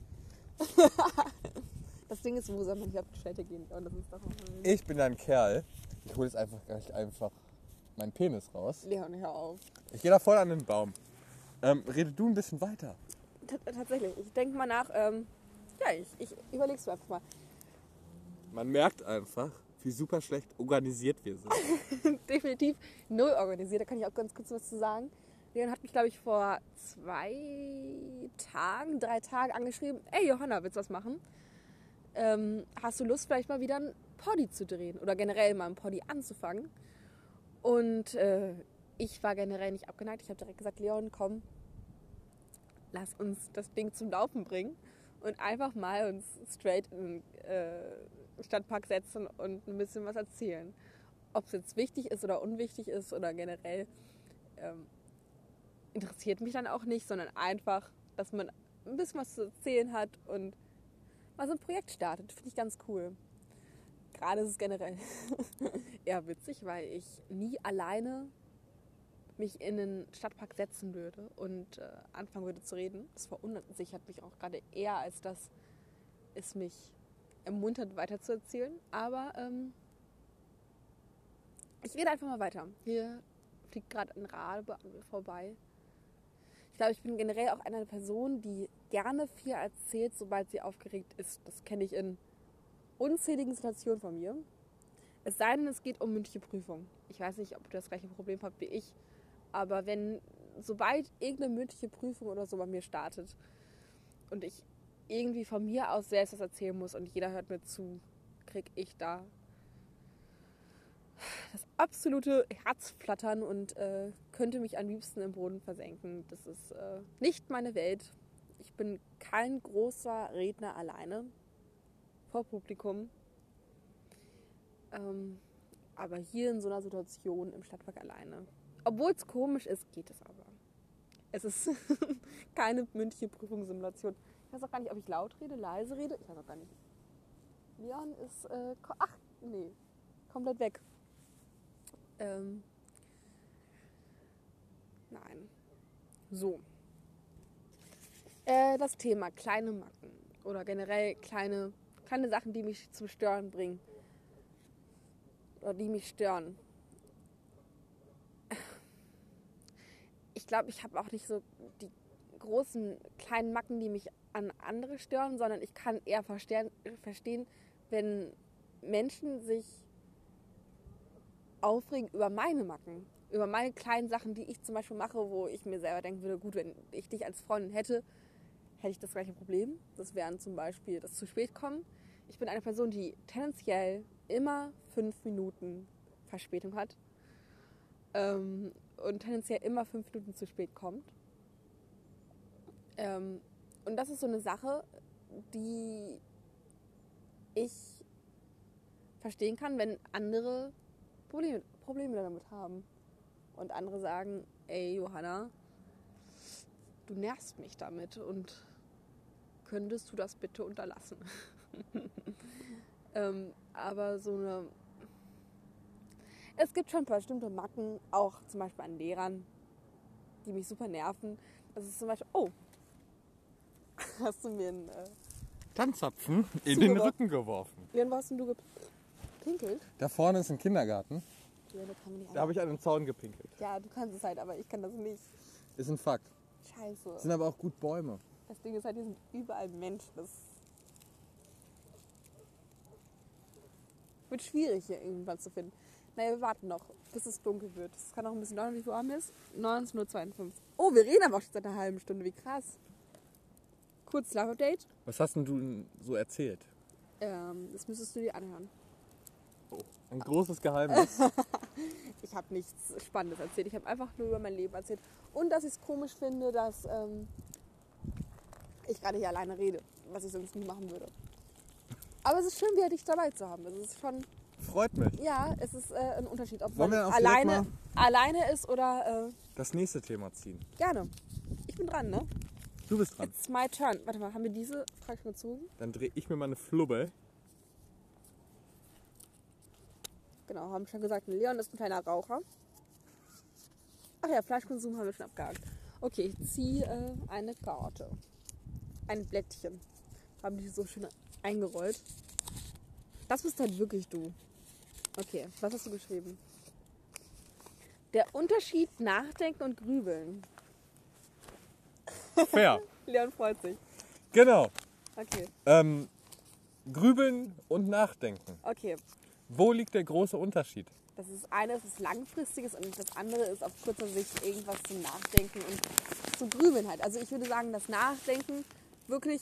das Ding ist, wo soll man nicht auf die Toilette gehen? Und das ist doch Ich bin ein Kerl. Ich hole jetzt einfach gleich einfach meinen Penis raus. Leon, hör auf. Ich gehe da voll an den Baum. Ähm, rede du ein bisschen weiter. T tatsächlich, ich denke mal nach. Ähm, ja, ich, ich überleg's mir einfach mal. Man merkt einfach, wie super schlecht organisiert wir sind. definitiv null organisiert. Da kann ich auch ganz kurz was zu sagen. Leon hat mich, glaube ich, vor zwei Tagen, drei Tagen angeschrieben. Ey, Johanna, willst du was machen? Ähm, hast du Lust, vielleicht mal wieder einen Poddy zu drehen oder generell mal ein Poddy anzufangen. Und äh, ich war generell nicht abgeneigt. Ich habe direkt gesagt, Leon, komm, lass uns das Ding zum Laufen bringen und einfach mal uns straight in den äh, Stadtpark setzen und ein bisschen was erzählen. Ob es jetzt wichtig ist oder unwichtig ist oder generell ähm, interessiert mich dann auch nicht, sondern einfach, dass man ein bisschen was zu erzählen hat und mal so ein Projekt startet. Finde ich ganz cool. Gerade ist es generell eher witzig, weil ich nie alleine mich in den Stadtpark setzen würde und äh, anfangen würde zu reden. Das verunsichert mich auch gerade eher, als dass es mich ermuntert, weiterzuerzählen. Aber ähm, ich rede einfach mal weiter. Hier fliegt gerade ein Rabe an mir vorbei. Ich glaube, ich bin generell auch eine Person, die gerne viel erzählt, sobald sie aufgeregt ist. Das kenne ich in unzähligen Situationen von mir. Es sei denn, es geht um mündliche Prüfung. Ich weiß nicht, ob du das gleiche Problem habt wie ich. Aber wenn, sobald irgendeine mündliche Prüfung oder so bei mir startet und ich irgendwie von mir aus selbst was erzählen muss und jeder hört mir zu, krieg ich da das absolute Herzflattern und äh, könnte mich am liebsten im Boden versenken. Das ist äh, nicht meine Welt. Ich bin kein großer Redner alleine vor Publikum. Ähm, aber hier in so einer Situation im Stadtpark alleine obwohl es komisch ist, geht es aber. Es ist keine mündliche Prüfungssimulation. Ich weiß auch gar nicht, ob ich laut rede, leise rede. Ich weiß auch gar nicht. Leon ist. Äh, ach, nee. Komplett weg. Ähm, nein. So. Äh, das Thema kleine Macken oder generell kleine, kleine Sachen, die mich zum Stören bringen. Oder die mich stören. ich glaube, ich habe auch nicht so die großen kleinen Macken, die mich an andere stören, sondern ich kann eher verstehen wenn Menschen sich aufregen über meine Macken, über meine kleinen Sachen, die ich zum Beispiel mache, wo ich mir selber denken würde, gut, wenn ich dich als Freundin hätte, hätte ich das gleiche Problem. Das wären zum Beispiel das zu spät kommen. Ich bin eine Person, die tendenziell immer fünf Minuten Verspätung hat. Ähm, und tendenziell immer fünf Minuten zu spät kommt. Ähm, und das ist so eine Sache, die ich verstehen kann, wenn andere Probleme, Probleme damit haben. Und andere sagen, ey Johanna, du nervst mich damit und könntest du das bitte unterlassen. ähm, aber so eine es gibt schon bestimmte Macken, auch zum Beispiel an Lehrern, die mich super nerven. Das ist zum Beispiel, oh, hast du mir einen äh, Tanzzapfen in den Rücken geworfen. Leon, wo hast denn du gepinkelt? Da vorne ist ein Kindergarten. Ja, da habe ich an den Zaun gepinkelt. Ja, du kannst es halt, aber ich kann das nicht. Ist ein Fakt. Scheiße. Sind aber auch gut Bäume. Das Ding ist halt, hier sind überall Menschen. Das wird schwierig, hier irgendwas zu finden. Naja, wir warten noch, bis es dunkel wird. Es kann auch ein bisschen dauern, wie viel Uhr ist. 19.52 Uhr. Oh, wir reden aber auch schon seit einer halben Stunde. Wie krass. Kurz Live-Update. Was hast denn du so erzählt? Ähm, das müsstest du dir anhören. Oh, ein großes Geheimnis. ich habe nichts Spannendes erzählt. Ich habe einfach nur über mein Leben erzählt. Und dass ich es komisch finde, dass ähm, ich gerade hier alleine rede, was ich sonst nie machen würde. Aber es ist schön, wieder dich dabei zu haben. Es ist schon Freut mich. Ja, es ist äh, ein Unterschied, ob Wollen man alleine, alleine ist oder. Äh, Das nächste Thema ziehen. gerne. Ich bin dran, ne? Du bist dran. It's my turn. Warte mal, haben wir diese Frage schon gezogen? Dann drehe ich mir mal eine Flubbe. Genau, haben schon gesagt, Leon ist ein kleiner Raucher. Ach ja, Fleischkonsum haben wir schon abgehakt. Okay, ich ziehe äh, eine Karte. Ein Blättchen. Haben die so schön eingerollt. Das bist halt wirklich du. Okay, was hast du geschrieben? Der Unterschied Nachdenken und Grübeln. Fair. Leon freut sich. genau. Okay, Ähm, grübeln und nachdenken. okay. Wo liegt der große Unterschied? Das ist eine ist Langfristiges und das andere ist auf kurzer Sicht irgendwas zum Nachdenken und zum Grübeln halt. Also ich würde sagen, dass Nachdenken wirklich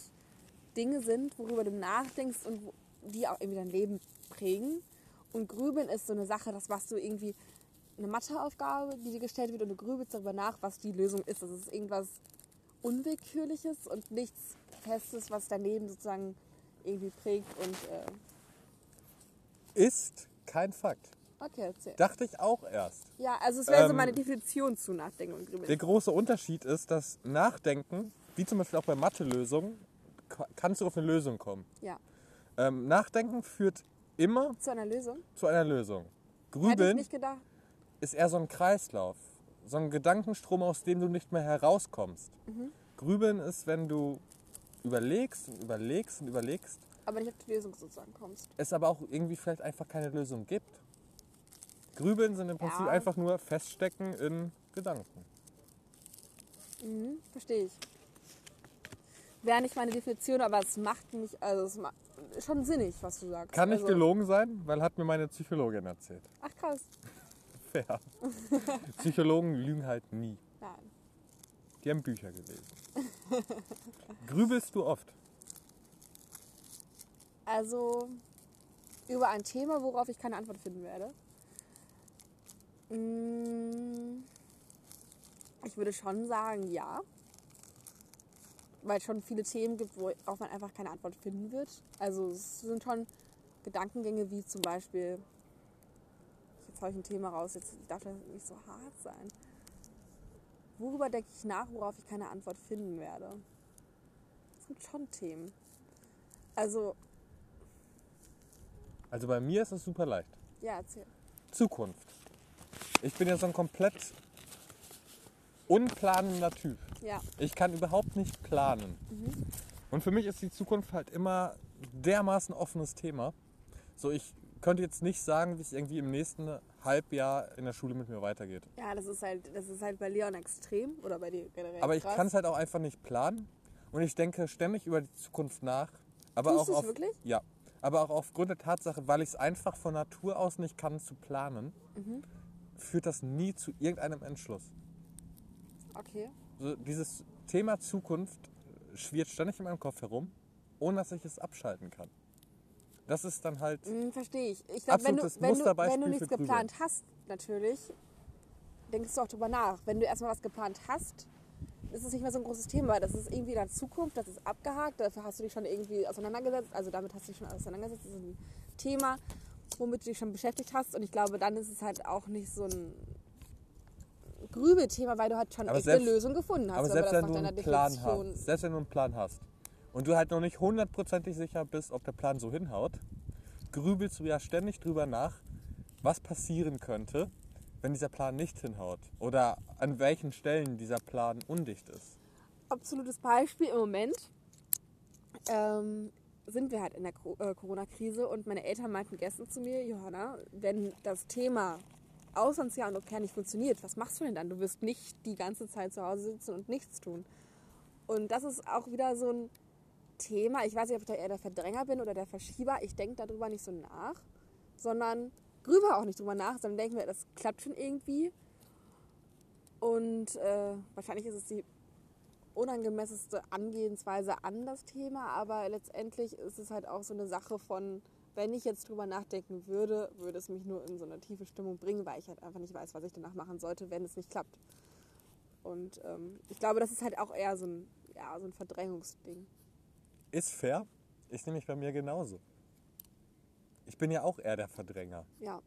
Dinge sind, worüber du nachdenkst und die auch irgendwie dein Leben prägen. Und Grübeln ist so eine Sache, das machst du irgendwie eine Matheaufgabe, die dir gestellt wird und du grübelst darüber nach, was die Lösung ist. Das ist irgendwas Unwillkürliches und nichts Festes, was dein Leben sozusagen irgendwie prägt und äh, Ist kein Fakt. okay, erzähl. Dachte ich auch erst. Ja, also es wäre so Ähm, meine Definition zu Nachdenken und Grübeln. Der große Unterschied ist, dass Nachdenken, wie zum Beispiel auch bei Mathelösungen, kannst du auf eine Lösung kommen. Ja, Ähm, Nachdenken führt immer zu einer Lösung. zu einer Lösung. Grübeln ist eher so ein Kreislauf, so ein Gedankenstrom, aus dem du nicht mehr herauskommst. Mhm. Grübeln ist, wenn du überlegst und überlegst und überlegst, Aber nicht auf die Lösung sozusagen kommst. es aber auch irgendwie vielleicht einfach keine Lösung gibt. Grübeln sind im Prinzip Ja. einfach nur Feststecken in Gedanken. Mhm, verstehe ich. Wäre nicht meine Definition, aber es macht mich, also es macht schon sinnig, was du sagst. Kann nicht also, gelogen sein, weil hat mir meine Psychologin erzählt. Ach krass. Fair. Psychologen lügen halt nie. Nein. Die haben Bücher gelesen. Grübelst du oft? Also über ein Thema, worauf ich keine Antwort finden werde. Mm, Ich würde schon sagen, ja. Weil es schon viele Themen gibt, worauf man einfach keine Antwort finden wird. Also es sind schon Gedankengänge wie zum Beispiel, jetzt habe ich ein Thema raus, jetzt darf das nicht so hart sein. Worüber denke ich nach, worauf ich keine Antwort finden werde? Es gibt schon Themen. Also, Also bei mir ist es super leicht. ja, erzähl. Zukunft. Ich bin ja so ein komplett unplanender Typ. Ja, Ich kann überhaupt nicht planen. Und für mich ist die Zukunft halt immer dermaßen offenes Thema. So, ich könnte jetzt nicht sagen, wie es irgendwie im nächsten Halbjahr in der Schule mit mir weitergeht. ja, das ist halt, das ist halt bei Leon extrem oder bei dir generell. Aber ich kann es halt auch einfach nicht planen. Und ich denke ständig über die Zukunft nach. Aber Tust auch auf, wirklich? Ja. Aber auch aufgrund der Tatsache, weil ich es einfach von Natur aus nicht kann zu planen, Mhm. führt das nie zu irgendeinem Entschluss. Okay. So, dieses Thema Zukunft schwirrt ständig in meinem Kopf herum, ohne dass ich es abschalten kann. Das ist dann halt. Hm, Verstehe ich. Ich glaube, wenn du, wenn, du, wenn du nichts Grübeln. geplant hast, natürlich, denkst du auch drüber nach. Wenn du erstmal was geplant hast, ist es nicht mehr so ein großes Thema. Das ist irgendwie der Zukunft, das ist abgehakt, dafür hast du dich schon irgendwie auseinandergesetzt. Also damit hast du dich schon auseinandergesetzt. Das ist ein Thema, womit du dich schon beschäftigt hast. Und ich glaube, dann ist es halt auch nicht so ein Grübelthema, weil du halt schon echt selbst- eine Lösung gefunden hast. aber selbst wenn das du einen deiner Plan Definition- hast, selbst wenn du einen Plan hast und du halt noch nicht hundertprozentig sicher bist, ob der Plan so hinhaut, grübelst du ja ständig drüber nach, was passieren könnte, wenn dieser Plan nicht hinhaut oder an welchen Stellen dieser Plan undicht ist. absolutes Beispiel im Moment ähm, sind wir halt in der äh, Corona-Krise und meine Eltern meinten gestern zu mir, Johanna, wenn das Thema Auslandsjahr und Au pair nicht funktioniert, was machst du denn dann? Du wirst nicht die ganze Zeit zu Hause sitzen und nichts tun. Und das ist auch wieder so ein Thema. Ich weiß nicht, ob ich da eher der Verdränger bin oder der Verschieber. Ich denke darüber nicht so nach, sondern grübe auch nicht drüber nach, sondern denke mir, das klappt schon irgendwie. Und äh, wahrscheinlich ist es die unangemessenste Angehensweise an das Thema, aber letztendlich ist es halt auch so eine Sache von, wenn ich jetzt drüber nachdenken würde, würde es mich nur in so eine tiefe Stimmung bringen, weil ich halt einfach nicht weiß, was ich danach machen sollte, wenn es nicht klappt. Und ähm, ich glaube, das ist halt auch eher so ein, ja, so ein Verdrängungsding. Ist fair, ist nämlich bei mir genauso. Ich bin ja auch eher der Verdränger. Ja.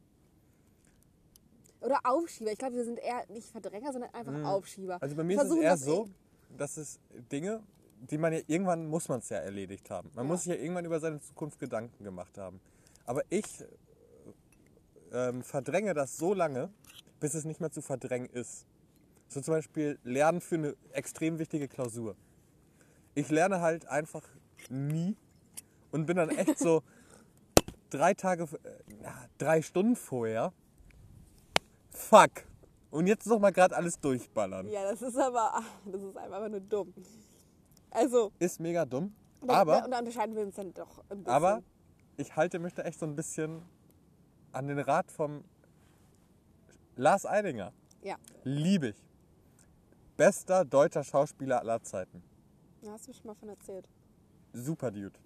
Oder Aufschieber. Ich glaube, wir sind eher nicht Verdränger, sondern einfach Aufschieber. Also bei mir ist es eher so, dass es Dinge, die man ja irgendwann muss man es ja erledigt haben. Man Ja. muss sich ja irgendwann über seine Zukunft Gedanken gemacht haben. Aber ich ähm, verdränge das so lange, bis es nicht mehr zu verdrängen ist. So zum Beispiel Lernen für eine extrem wichtige Klausur. Ich lerne halt einfach nie und bin dann echt so drei Tage, äh, drei Stunden vorher. Fuck. Und jetzt noch mal gerade alles durchballern. Ja, das ist aber, das ist einfach nur dumm. Also, Ist mega dumm. aber, da, da unterscheiden wir uns dann doch ein bisschen. aber ich halte mich da echt so ein bisschen an den Rat vom Lars Eidinger. Ja, Liebe ich. Bester deutscher Schauspieler aller Zeiten. da hast du schon mal von erzählt. Super Dude.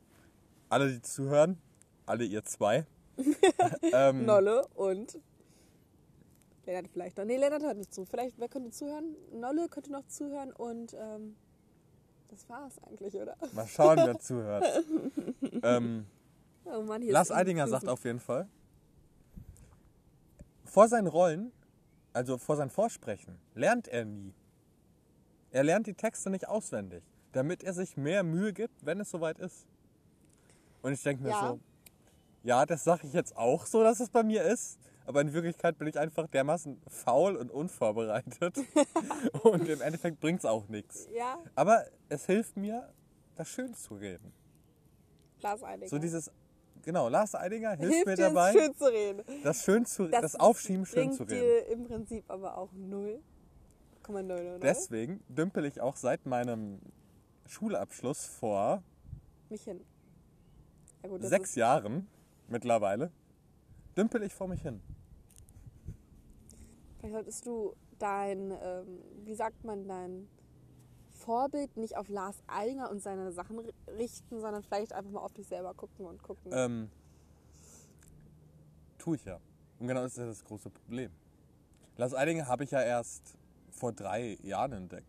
Alle, die zuhören, alle ihr zwei. ähm, Nolle und Lennart vielleicht noch. Nee, Lennart hört nicht zu. Vielleicht, wer könnte zuhören? Nolle könnte noch zuhören und ähm, das war's eigentlich, oder? Mal schauen, wer zuhört. ähm, Oh Mann, hier Lars Eidinger sagt auf jeden Fall, vor seinen Rollen, also vor sein Vorsprechen, lernt er nie. Er lernt die Texte nicht auswendig, damit er sich mehr Mühe gibt, wenn es soweit ist. Und ich denke mir Ja. so, ja, das sage ich jetzt auch so, dass es bei mir ist. Aber in Wirklichkeit bin ich einfach dermaßen faul und unvorbereitet. und im Endeffekt bringt es auch nichts. Ja, Aber es hilft mir, das schön zu reden. Lars Eidinger. So dieses, genau, Lars Eidinger hilft, Hilft mir dir, dabei, schön zu reden. das schön zu, das, Aufschieben schön zu reden. dir im Prinzip aber auch 0,00. Deswegen dümpel ich auch seit meinem Schulabschluss vor Mich hin. Ja, gut, das sechs Jahren mittlerweile, dümpel ich vor mich hin. Vielleicht solltest du dein, ähm, wie sagt man, dein Vorbild nicht auf Lars Eidinger und seine Sachen ri- richten, sondern vielleicht einfach mal auf dich selber gucken und gucken. Ähm, tue ich ja. Und genau das ist ja das große Problem. Lars Eidinger habe ich ja erst vor drei Jahren entdeckt.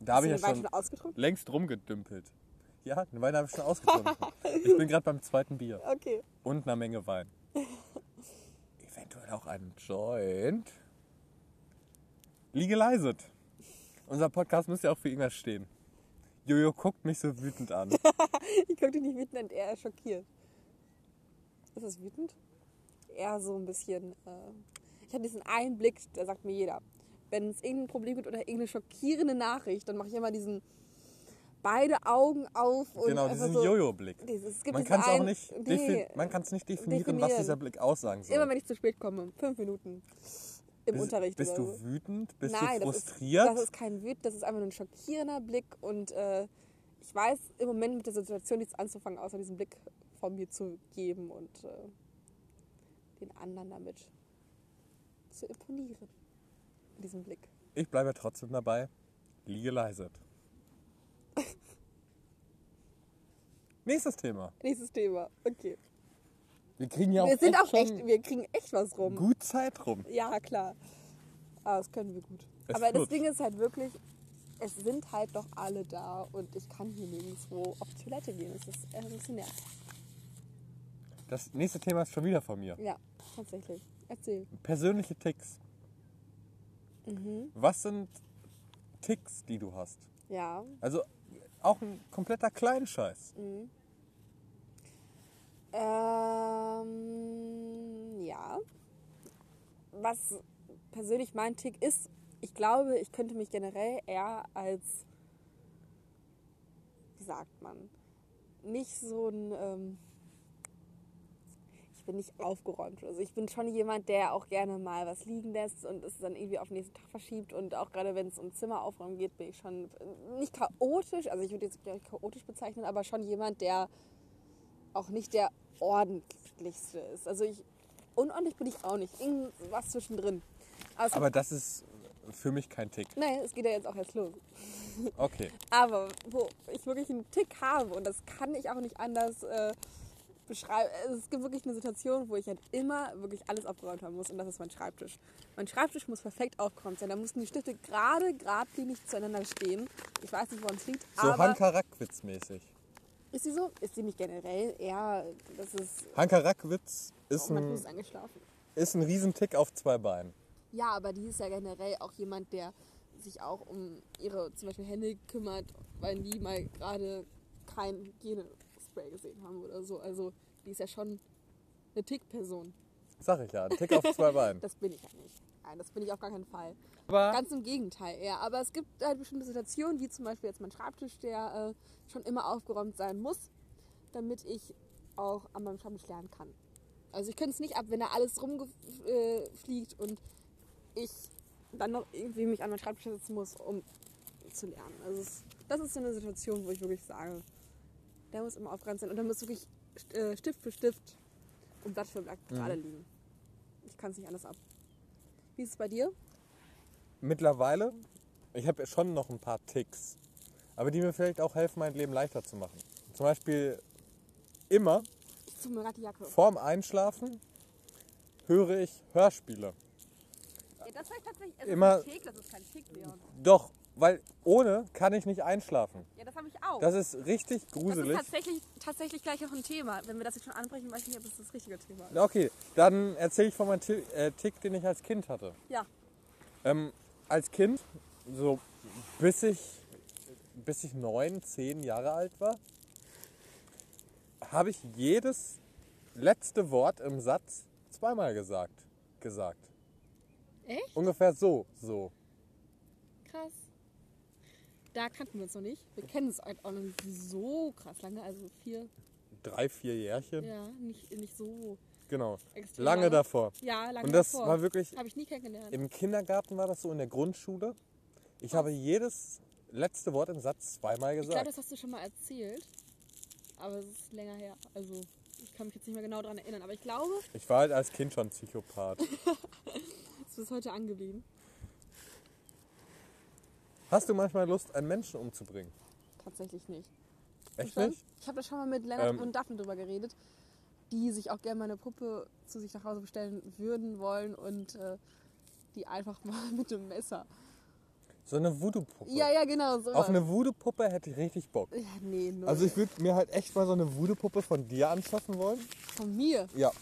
Da habe ich ja schon schon längst rumgedümpelt. Ja, den Wein habe ich schon ausgetrunken. ich bin gerade beim zweiten Bier. Okay. Und einer Menge Wein. Eventuell auch einen Joint. Legaliced. Unser Podcast müsste ja auch für irgendwas stehen. Jojo guckt mich so wütend an. Ich gucke dich nicht wütend an, eher schockiert. Ist das wütend? Eher so ein bisschen. Äh, ich habe diesen einen Blick, der sagt mir jeder. Wenn es irgendein Problem gibt oder irgendeine schockierende Nachricht, dann mache ich immer diesen beide Augen auf und genau, diesen so, Jojo-Blick. Es Man kann es auch nicht, nee, man kann's nicht definieren, was definieren. dieser Blick aussagen soll. Immer wenn ich zu spät komme, fünf Minuten im bist, Unterricht. Bist oder du so. wütend? Bist Nein, du das ist, frustriert? das ist kein Wüt, das ist einfach nur ein schockierender Blick und äh, ich weiß im Moment mit der Situation nichts anzufangen, außer diesen Blick von mir zu geben und äh, den anderen damit zu imponieren. Mit diesem Blick. ich bleibe trotzdem dabei. Legaliced. Nächstes Thema. Nächstes Thema. Okay. Wir kriegen ja auch, wir sind echt auch schon echt, wir kriegen echt was rum. gut Zeit rum. Ja, klar. Aber das können wir gut. Es Aber das. Ding ist halt wirklich, es sind halt doch alle da und ich kann hier nirgendwo auf die Toilette gehen. Das ist ein bisschen nervig. Das nächste Thema ist schon wieder von mir. Ja, tatsächlich. Erzähl. Persönliche Ticks. Mhm. Was sind Ticks, die du hast? Ja. Also auch ein kompletter Kleinscheiß. Mhm. Ähm, ja. Was persönlich mein Tick ist, ich glaube, ich könnte mich generell eher als, wie sagt man, nicht so ein, ähm, ich bin nicht aufgeräumt. Also ich bin schon jemand, der auch gerne mal was liegen lässt und es dann irgendwie auf den nächsten Tag verschiebt. Und auch gerade wenn es um Zimmeraufräumen geht, bin ich schon äh, nicht chaotisch, also ich würde jetzt chaotisch bezeichnen, aber schon jemand, der auch nicht der ordentlichste ist. Also ich, unordentlich bin ich auch nicht. Irgendwas zwischendrin. Aber, es Aber das ist für mich kein Tick. nein, es geht ja jetzt auch erst los. Okay. Aber wo ich wirklich einen Tick habe und das kann ich auch nicht anders äh, beschreiben. Es gibt wirklich eine Situation, wo ich halt immer wirklich alles aufgeräumt haben muss und das ist mein Schreibtisch. Mein Schreibtisch muss perfekt aufgeräumt sein. Da mussten die Stifte gerade, geradlinig zueinander stehen. Ich weiß nicht, woran es liegt, So aber Hanka Rackwitz-mäßig. Ist sie so? Ist sie nicht generell eher, das ist, Hanka Rackwitz ist oh, ein, ist ein Riesentick auf zwei Beinen. Ja, aber die ist ja generell auch jemand, der sich auch um ihre zum Beispiel Hände kümmert, weil die mal gerade kein Hygienespray gesehen haben oder so. Also die ist ja schon eine Tick-Person. Sag ich ja, ein Tick auf zwei Beinen. Das bin ich ja nicht. Nein, das bin ich auf gar keinen Fall. Aber Ganz im Gegenteil eher. Aber es gibt halt bestimmte Situationen, wie zum Beispiel jetzt mein Schreibtisch, der äh, schon immer aufgeräumt sein muss, damit ich auch an meinem Schreibtisch lernen kann. Also ich könnte es nicht ab, wenn da alles rumfliegt und ich dann noch irgendwie mich an meinen Schreibtisch setzen muss, um zu lernen. Also es, das ist so eine Situation, wo ich wirklich sage, der muss immer aufgeräumt sein und dann muss wirklich äh, Stift für Stift und Blatt für Blatt Mhm. gerade liegen. Ich kann es nicht anders ab. Wie ist es bei dir? mittlerweile, ich habe schon noch ein paar Ticks, aber die mir vielleicht auch helfen, mein Leben leichter zu machen. Zum Beispiel immer Ich ziehe mir gerade die Jacke. vorm Einschlafen höre ich Hörspiele. Ja, das heißt tatsächlich, es Immer- ist ein Tick, das ist kein Tick, Leon. Doch, weil ohne kann ich nicht einschlafen. Ja, das habe ich auch. Das ist richtig Das ist gruselig. tatsächlich, tatsächlich gleich auch ein Thema. Wenn wir das jetzt schon ansprechen, weiß ich nicht, ob es das richtige Thema ist. Okay, dann erzähle ich von meinem äh, Tick, den ich als Kind hatte. Ja. Ähm, als Kind, so bis ich, bis ich neun, zehn Jahre alt war, habe ich jedes letzte Wort im Satz zweimal gesagt. gesagt. Echt? Ungefähr so, so. Krass. Da kannten wir uns noch nicht. Wir kennen es halt auch noch nicht so krass lange. Also vier, Drei, vier Jährchen. ja, nicht, nicht so Genau. extrem Lange davor. Ja, lange Und das davor. war wirklich, Habe ich nie kennengelernt. im Kindergarten war das so, in der Grundschule. Ich habe jedes letzte Wort im Satz zweimal Ich glaube, gesagt. das hast du schon mal erzählt. Aber es ist länger her. Also ich kann mich jetzt nicht mehr genau daran erinnern. Aber ich glaube, Ich war halt als Kind schon Psychopath. es ist bis heute angeblieben. Hast du manchmal Lust, einen Menschen umzubringen? Tatsächlich nicht. Echt Schon? nicht? Ich habe da schon mal mit Lennart Ähm. und Daphne drüber geredet, die sich auch gerne mal eine Puppe zu sich nach Hause bestellen würden wollen und äh, die einfach mal mit dem Messer. So eine Voodoo-Puppe. Ja, ja, genau. So Auf eine Voodoo-Puppe hätte ich richtig Bock. Ja, nee, null. Also ich würde mir halt echt mal so eine Voodoo-Puppe von dir anschaffen wollen. Von mir. Ja.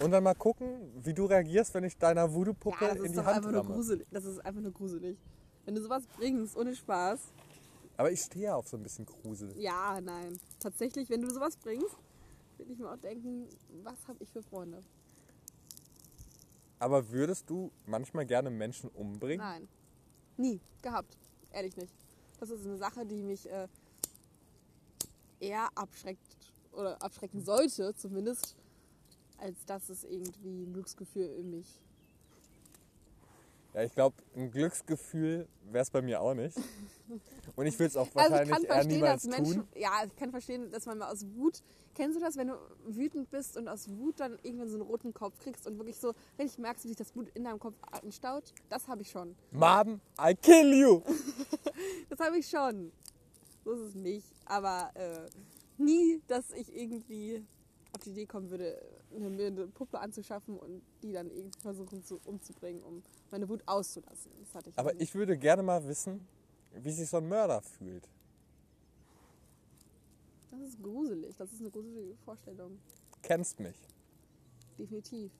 Und dann mal gucken, wie du reagierst, wenn ich deiner Voodoo-Puppe Ja, in die Hand einfach nur ramme. gruselig. Das ist einfach nur gruselig. Wenn du sowas bringst, ohne Spaß. Aber ich stehe ja auf so ein bisschen Grusel. Ja, nein. Tatsächlich, wenn du sowas bringst, würde ich mir auch denken, was habe ich für Freunde? Aber würdest du manchmal gerne Menschen umbringen? Nein. Nie. Gehabt. Ehrlich nicht. Das ist eine Sache, die mich äh, eher abschreckt oder abschrecken sollte, zumindest, als dass es irgendwie ein Glücksgefühl in mich. Ja, ich glaube, ein Glücksgefühl wäre es bei mir auch nicht. Und ich will es auch Also ich wahrscheinlich kann eher niemals Menschen. tun. Ja, ich kann verstehen, dass man mal aus Wut. Kennst du das, wenn du wütend bist und aus Wut dann irgendwann so einen roten Kopf kriegst und wirklich so richtig merkst, wie sich das Blut in deinem Kopf anstaut? Das habe ich schon. Mom, I kill you! Das habe ich schon. So ist es nicht. Aber äh, nie, dass ich irgendwie auf die Idee kommen würde, mir eine Puppe anzuschaffen und die dann irgendwie versuchen zu, umzubringen, um meine Wut auszulassen. Das hatte ich Aber ich würde gerne mal wissen, wie sich so ein Mörder fühlt. Das ist gruselig. Das ist eine gruselige Vorstellung. Kennst mich. Definitiv.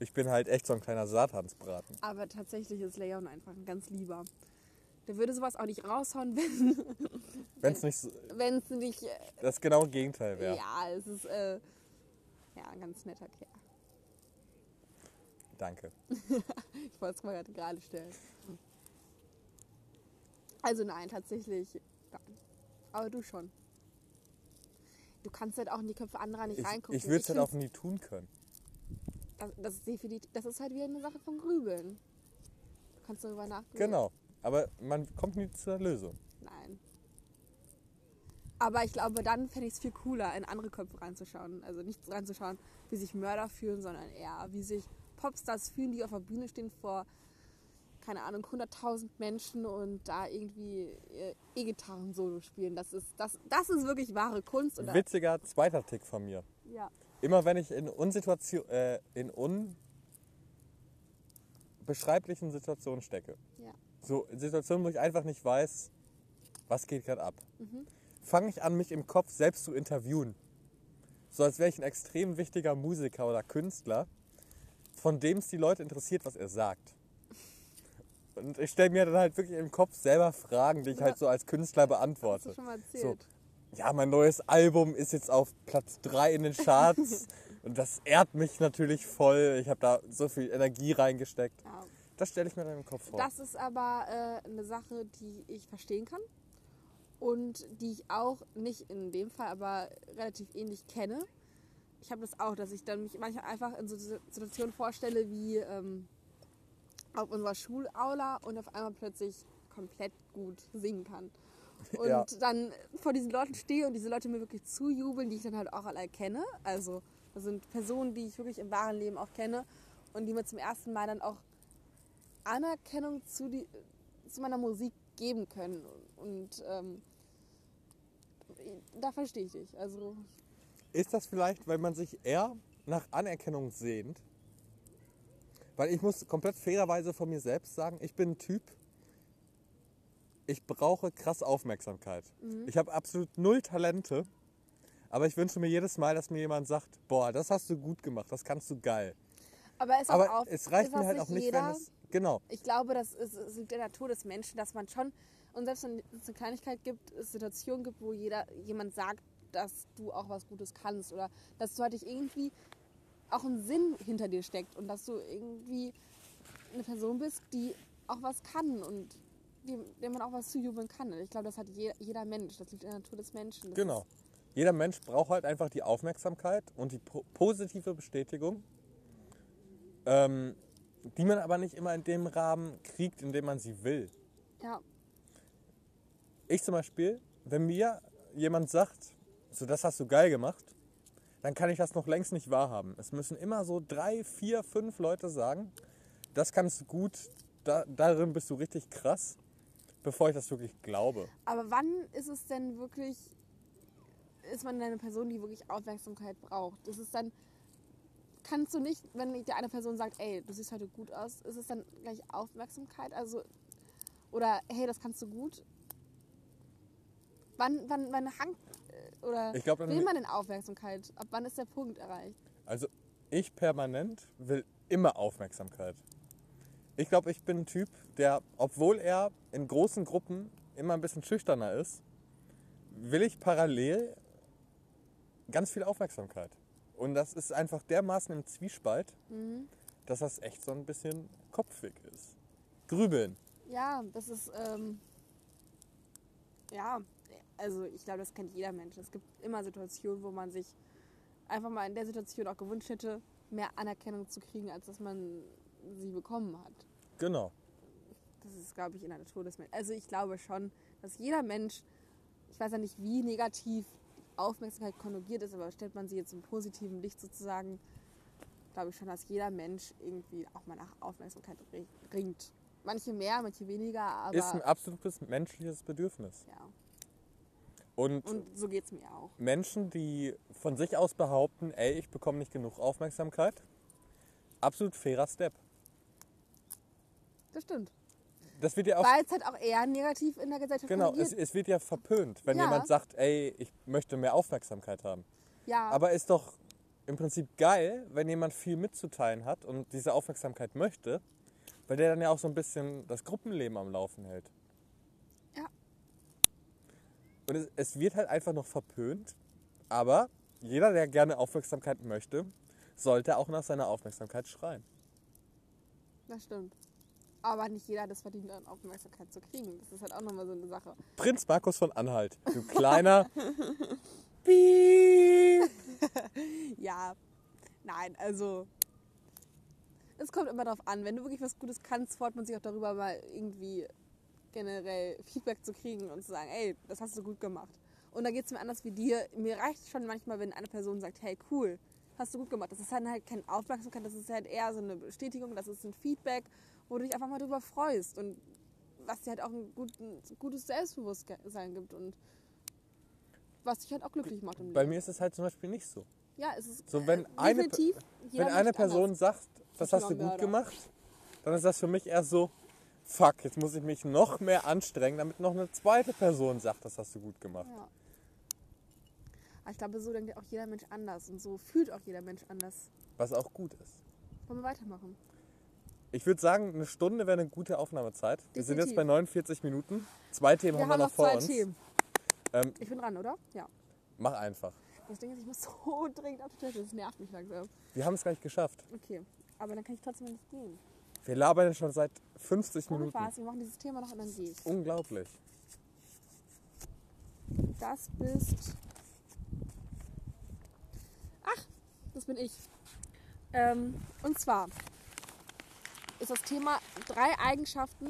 Ich bin halt echt so ein kleiner Satansbraten. Aber tatsächlich ist Leon einfach ein ganz lieber. Der würde sowas auch nicht raushauen, wenn Wenn es nicht so, es nicht. Äh, das genaue Gegenteil wäre. Ja, es ist äh, ja ein ganz netter Kerl. Danke. Ich wollte es mal gerade gerade stellen. Also nein, tatsächlich nein. Aber du schon. Du kannst halt auch in die Köpfe anderer nicht Ich, reingucken. ich würde es halt auch nie tun können. Das, das, ist definitiv, das ist halt wieder eine Sache von Grübeln. Du kannst darüber nachdenken. Genau. Aber man kommt nie zur Lösung. Nein. Aber ich glaube, dann fände ich es viel cooler, in andere Köpfe reinzuschauen. Also nicht reinzuschauen, wie sich Mörder fühlen, sondern eher, wie sich Popstars fühlen, die auf der Bühne stehen vor, keine Ahnung, 100.000 Menschen und da irgendwie ihr E-Gitarren-Solo spielen. Das ist, das, das ist wirklich wahre Kunst. Da, Witziger zweiter Tick von mir. ja. Immer wenn ich in Unsituation, äh, in unbeschreiblichen Situationen stecke. Ja. So in Situationen, wo ich einfach nicht weiß, was geht gerade ab. Mhm. Fange ich an, mich im Kopf selbst zu interviewen. So als wäre ich ein extrem wichtiger Musiker oder Künstler, von dem es die Leute interessiert, was er sagt. Und ich stelle mir dann halt wirklich im Kopf selber Fragen, die ich Ja. halt so als Künstler Hast du beantworte. schon mal erzählt. Ja, mein neues Album ist jetzt auf Platz 3 in den Charts. und das ehrt mich natürlich voll. Ich habe da so viel Energie reingesteckt. Ja. Das stelle ich mir dann im Kopf vor. Das ist aber äh, eine Sache, die ich verstehen kann und die ich auch nicht in dem Fall, aber relativ ähnlich kenne. Ich habe das auch, dass ich dann mich manchmal einfach in so Situationen vorstelle wie ähm, auf unserer Schulaula und auf einmal plötzlich komplett gut singen kann. Und Ja. dann vor diesen Leuten stehe und diese Leute mir wirklich zujubeln, die ich dann halt auch alle kenne. Also das sind Personen, die ich wirklich im wahren Leben auch kenne und die mir zum ersten Mal dann auch Anerkennung zu, die, zu meiner Musik geben können. Und ähm, da verstehe ich dich. Also ist das vielleicht, weil man sich eher nach Anerkennung sehnt? Weil ich muss komplett fairerweise von mir selbst sagen, ich bin ein Typ, ich brauche krass Aufmerksamkeit. Ich habe absolut null Talente, aber ich wünsche mir jedes Mal, dass mir jemand sagt, boah, das hast du gut gemacht, das kannst du geil. Aber, auch Aber es reicht mir halt auch nicht, jeder, wenn es... Genau, Ich glaube, das ist, liegt in der Natur des Menschen, dass man schon, und selbst wenn es eine Kleinigkeit gibt, es Situationen gibt, wo jeder, jemand sagt, dass du auch was Gutes kannst oder dass du halt dich irgendwie auch ein Sinn hinter dir steckt und dass du irgendwie eine Person bist, die auch was kann und dem, dem man auch was zujubeln kann. Und ich glaube, das hat je, jeder Mensch, das liegt in der Natur des Menschen. Das genau. Ist, Jeder Mensch braucht halt einfach die Aufmerksamkeit und die po positive Bestätigung, ähm, die man aber nicht immer in dem Rahmen kriegt, in dem man sie will. ja, Ich zum Beispiel, wenn mir jemand sagt, so das hast du geil gemacht, dann kann ich das noch längst nicht wahrhaben. Es müssen immer so drei, vier, fünf Leute sagen, das kannst du gut, da, darin bist du richtig krass, bevor ich das wirklich glaube. Aber wann ist es denn wirklich, ist man eine Person, die wirklich Aufmerksamkeit braucht? Ist es dann, kannst du nicht, wenn dir eine Person sagt, ey, du siehst heute gut aus, ist es dann gleich Aufmerksamkeit? Also, oder hey, das kannst du gut? Wann, wann, wann hangt, äh, oder glaub, will man denn Aufmerksamkeit? Ab wann ist der Punkt erreicht? Also ich permanent will immer Aufmerksamkeit. Ich glaube, ich bin ein Typ, der, obwohl er in großen Gruppen immer ein bisschen schüchterner ist, will ich parallel ganz viel Aufmerksamkeit. Und das ist einfach dermaßen im Zwiespalt, dass das echt so ein bisschen kopfig ist. Grübeln. Ja, das ist, ähm, ja, also ich glaube, das kennt jeder Mensch. Es gibt immer Situationen, wo man sich einfach mal in der Situation auch gewünscht hätte, mehr Anerkennung zu kriegen, als dass man sie bekommen hat. Genau. Das ist, glaube ich, in der Natur des Menschen. Also ich glaube schon, dass jeder Mensch, ich weiß ja nicht, wie negativ Aufmerksamkeit konjugiert ist, aber stellt man sie jetzt im positiven Licht sozusagen, glaube ich schon, dass jeder Mensch irgendwie auch mal nach Aufmerksamkeit ringt. Manche mehr, manche weniger, aber ist ein absolutes menschliches Bedürfnis. ja. Und, Und so geht es mir auch. Menschen, die von sich aus behaupten, ey, ich bekomme nicht genug Aufmerksamkeit, absolut fairer Step. Das stimmt. Das wird ja auch Weil es halt auch eher negativ in der Gesellschaft Genau, es, es wird ja verpönt, wenn Ja. jemand sagt, ey, ich möchte mehr Aufmerksamkeit haben. ja, Aber ist doch im Prinzip geil, wenn jemand viel mitzuteilen hat und diese Aufmerksamkeit möchte, weil der dann ja auch so ein bisschen das Gruppenleben am Laufen hält. Ja. Und es, es wird halt einfach noch verpönt, aber jeder, der gerne Aufmerksamkeit möchte, sollte auch nach seiner Aufmerksamkeit schreien. das stimmt. Aber nicht jeder hat es verdient, dann Aufmerksamkeit zu kriegen. Das ist halt auch nochmal so eine Sache. Prinz Markus von Anhalt, du kleiner. Ja, nein, also es kommt immer darauf an. Wenn du wirklich was Gutes kannst, freut man sich auch darüber, mal irgendwie generell Feedback zu kriegen und zu sagen, ey, das hast du gut gemacht. Und da geht es mir anders wie dir. Mir reicht schon manchmal, wenn eine Person sagt, hey, cool, hast du gut gemacht. Das ist dann halt keine Aufmerksamkeit, das ist halt eher so eine Bestätigung, das ist ein Feedback, wo du dich einfach mal drüber freust und was dir halt auch ein, guten, gutes Selbstbewusstsein gibt und was dich halt auch glücklich macht Bei mir ist es halt zum Beispiel nicht so. Ja, es ist So, wenn äh, eine definitiv jeder Wenn eine Person anders. sagt, das hast du gut gemacht, dann ist das für mich eher so, fuck, jetzt muss ich mich noch mehr anstrengen, damit noch eine zweite Person sagt, das hast du gut gemacht. Ja. Aber ich glaube, so denkt auch jeder Mensch anders und so fühlt auch jeder Mensch anders. Was auch gut ist. Wollen wir weitermachen? Ich würde sagen, eine Stunde wäre eine gute Aufnahmezeit. Wir sind jetzt Definitiv. bei 49 Minuten. Zwei Themen Wir haben wir noch noch vor zwei uns. Themen. Ähm, Ich bin dran, oder? Ja. mach einfach. Das Ding ist, ich muss so dringend auf die Toilette. Das nervt mich langsam. Wir haben es gleich geschafft. Okay. Aber dann kann ich trotzdem nicht gehen. Wir labern schon seit 50 Ohne Minuten. Spaß, wir machen dieses Thema noch und dann geht's. Unglaublich. Das bist. Ach, das bin ich. Ähm, und zwar ist das Thema drei Eigenschaften,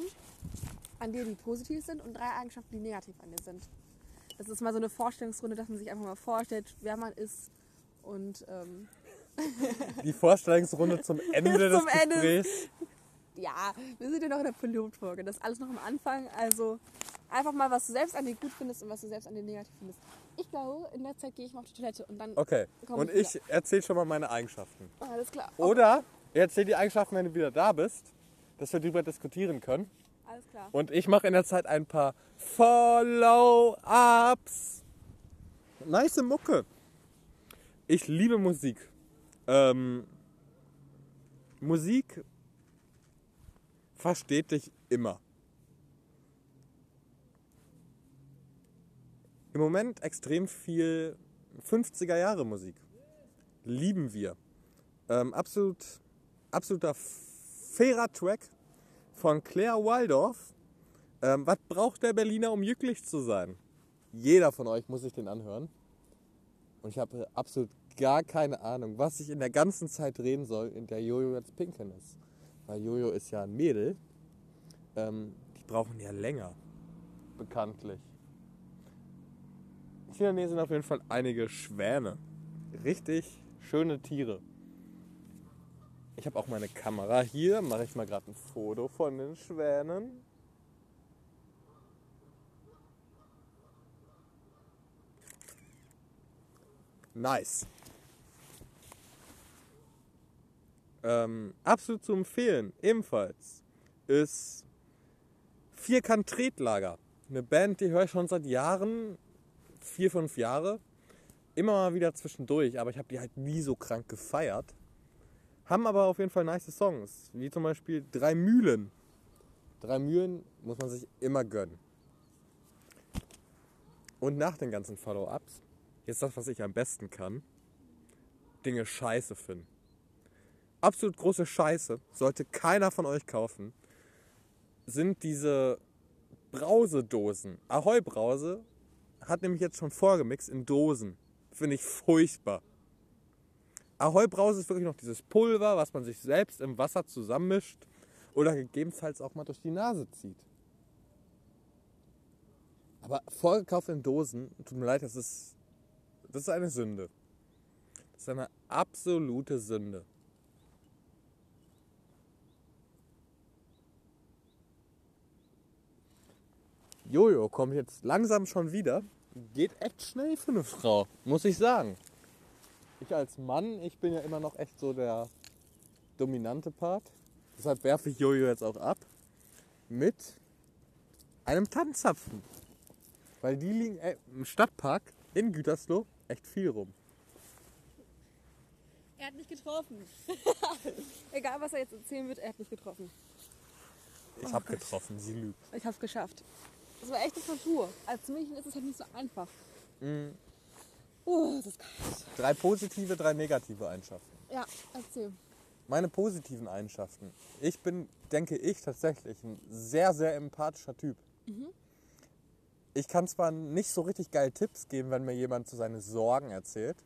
an dir die positiv sind und drei Eigenschaften, die negativ an dir sind. Das ist mal so eine Vorstellungsrunde, dass man sich einfach mal vorstellt, wer man ist und ähm, Die Vorstellungsrunde zum Ende des Zum Ende. Gesprächs. ja, wir sind ja noch in der Pilotfolge. Das ist alles noch am Anfang, also Einfach mal, was du selbst an dir gut findest und was du selbst an dir negativ findest. Ich glaube, in der Zeit gehe ich mal auf die Toilette und dann. Okay. Und ich ich erzähle schon mal meine Eigenschaften. Alles klar. Oder ich erzähle die Eigenschaften, wenn du wieder da bist, dass wir darüber diskutieren können. Alles klar. Und ich mache in der Zeit ein paar Follow-ups. Nice Mucke. Ich liebe Musik. Ähm, Musik versteht dich immer. Im Moment extrem viel 50er Jahre Musik. Lieben wir. Ähm, absolut, absoluter fairer Track von Claire Waldorf. Ähm, was braucht der Berliner, um glücklich zu sein? Jeder von euch muss sich den anhören. Und ich habe absolut gar keine Ahnung, was ich in der ganzen Zeit reden soll, in der Jojo jetzt pinkeln ist. Weil Jojo ist ja ein Mädel. Ähm, die brauchen ja länger. Bekanntlich. Nähe sind auf jeden Fall einige Schwäne. Richtig schöne Tiere. Ich habe auch meine Kamera hier. Mache ich mal gerade ein Foto von den Schwänen. Nice. Ähm, absolut zu empfehlen, ebenfalls, ist Vierkant Tretlager. Eine Band, die höre ich schon seit Jahren, vier, fünf Jahre. Immer mal wieder zwischendurch, aber ich habe die halt nie so krank gefeiert. Haben aber auf jeden Fall nice Songs, wie zum Beispiel Drei Mühlen. Drei Mühlen muss man sich immer gönnen. Und nach den ganzen Follow-ups, jetzt das, was ich am besten kann, Dinge scheiße finden. Absolut große Scheiße, sollte keiner von euch kaufen, sind diese Brausedosen. Ahoi Brause hat nämlich jetzt schon vorgemixt in Dosen. Finde ich furchtbar. Ahoi Brause ist wirklich noch dieses Pulver, was man sich selbst im Wasser zusammenmischt oder gegebenenfalls auch mal durch die Nase zieht. Aber vorgekauft in Dosen, tut mir leid, das ist, das ist eine Sünde. Das ist eine absolute Sünde. Jojo kommt jetzt langsam schon wieder. Geht echt schnell für eine Frau, muss ich sagen. Ich als Mann, ich bin ja immer noch echt so der dominante Part. Deshalb werfe ich Jojo jetzt auch ab mit einem Tanzzapfen. Weil die liegen äh, im Stadtpark in Gütersloh echt viel rum. Er hat mich getroffen. Egal, was er jetzt erzählen wird, er hat mich getroffen. Ich hab getroffen, sie lügt. Ich hab's geschafft. Das war echt eine Tortur. Als Mädchen ist es halt nicht so einfach. Mhm. Oh, das. Drei positive, drei negative Eigenschaften. Ja, erzähl. Meine positiven Eigenschaften. Ich bin, denke ich, tatsächlich ein sehr, sehr empathischer Typ. Ich kann zwar nicht so richtig geil Tipps geben, wenn mir jemand zu seinen Sorgen erzählt.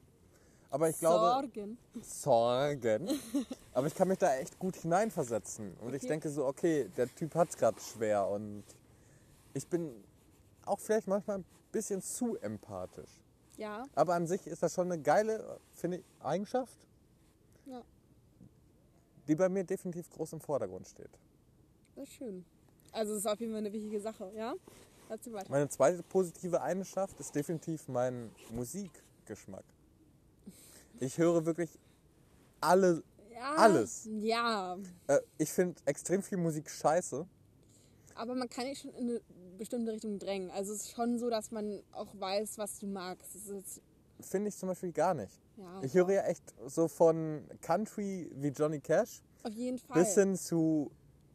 Aber ich glaube. Sorgen. Sorgen. Aber ich kann mich da echt gut hineinversetzen. Und ich Okay. denke so, okay, der Typ hat es gerade schwer. Und ich bin auch vielleicht manchmal ein bisschen zu empathisch. Ja, Aber an sich ist das schon eine geile, finde ich, Eigenschaft, Ja. die bei mir definitiv groß im Vordergrund steht. das ist schön. Also es ist auf jeden Fall eine wichtige Sache, ja? Weiter. Meine zweite positive Eigenschaft ist definitiv mein Musikgeschmack. Ich höre wirklich alle, Ja, alles. Ja, äh, ich finde extrem viel Musik scheiße. Aber man kann dich schon in eine bestimmte Richtung drängen. Also es ist schon so, dass man auch weiß, was du magst. Finde ich zum Beispiel gar nicht. ja, Ich höre ja echt so von Country wie Johnny Cash auf jeden Fall. bis hin zu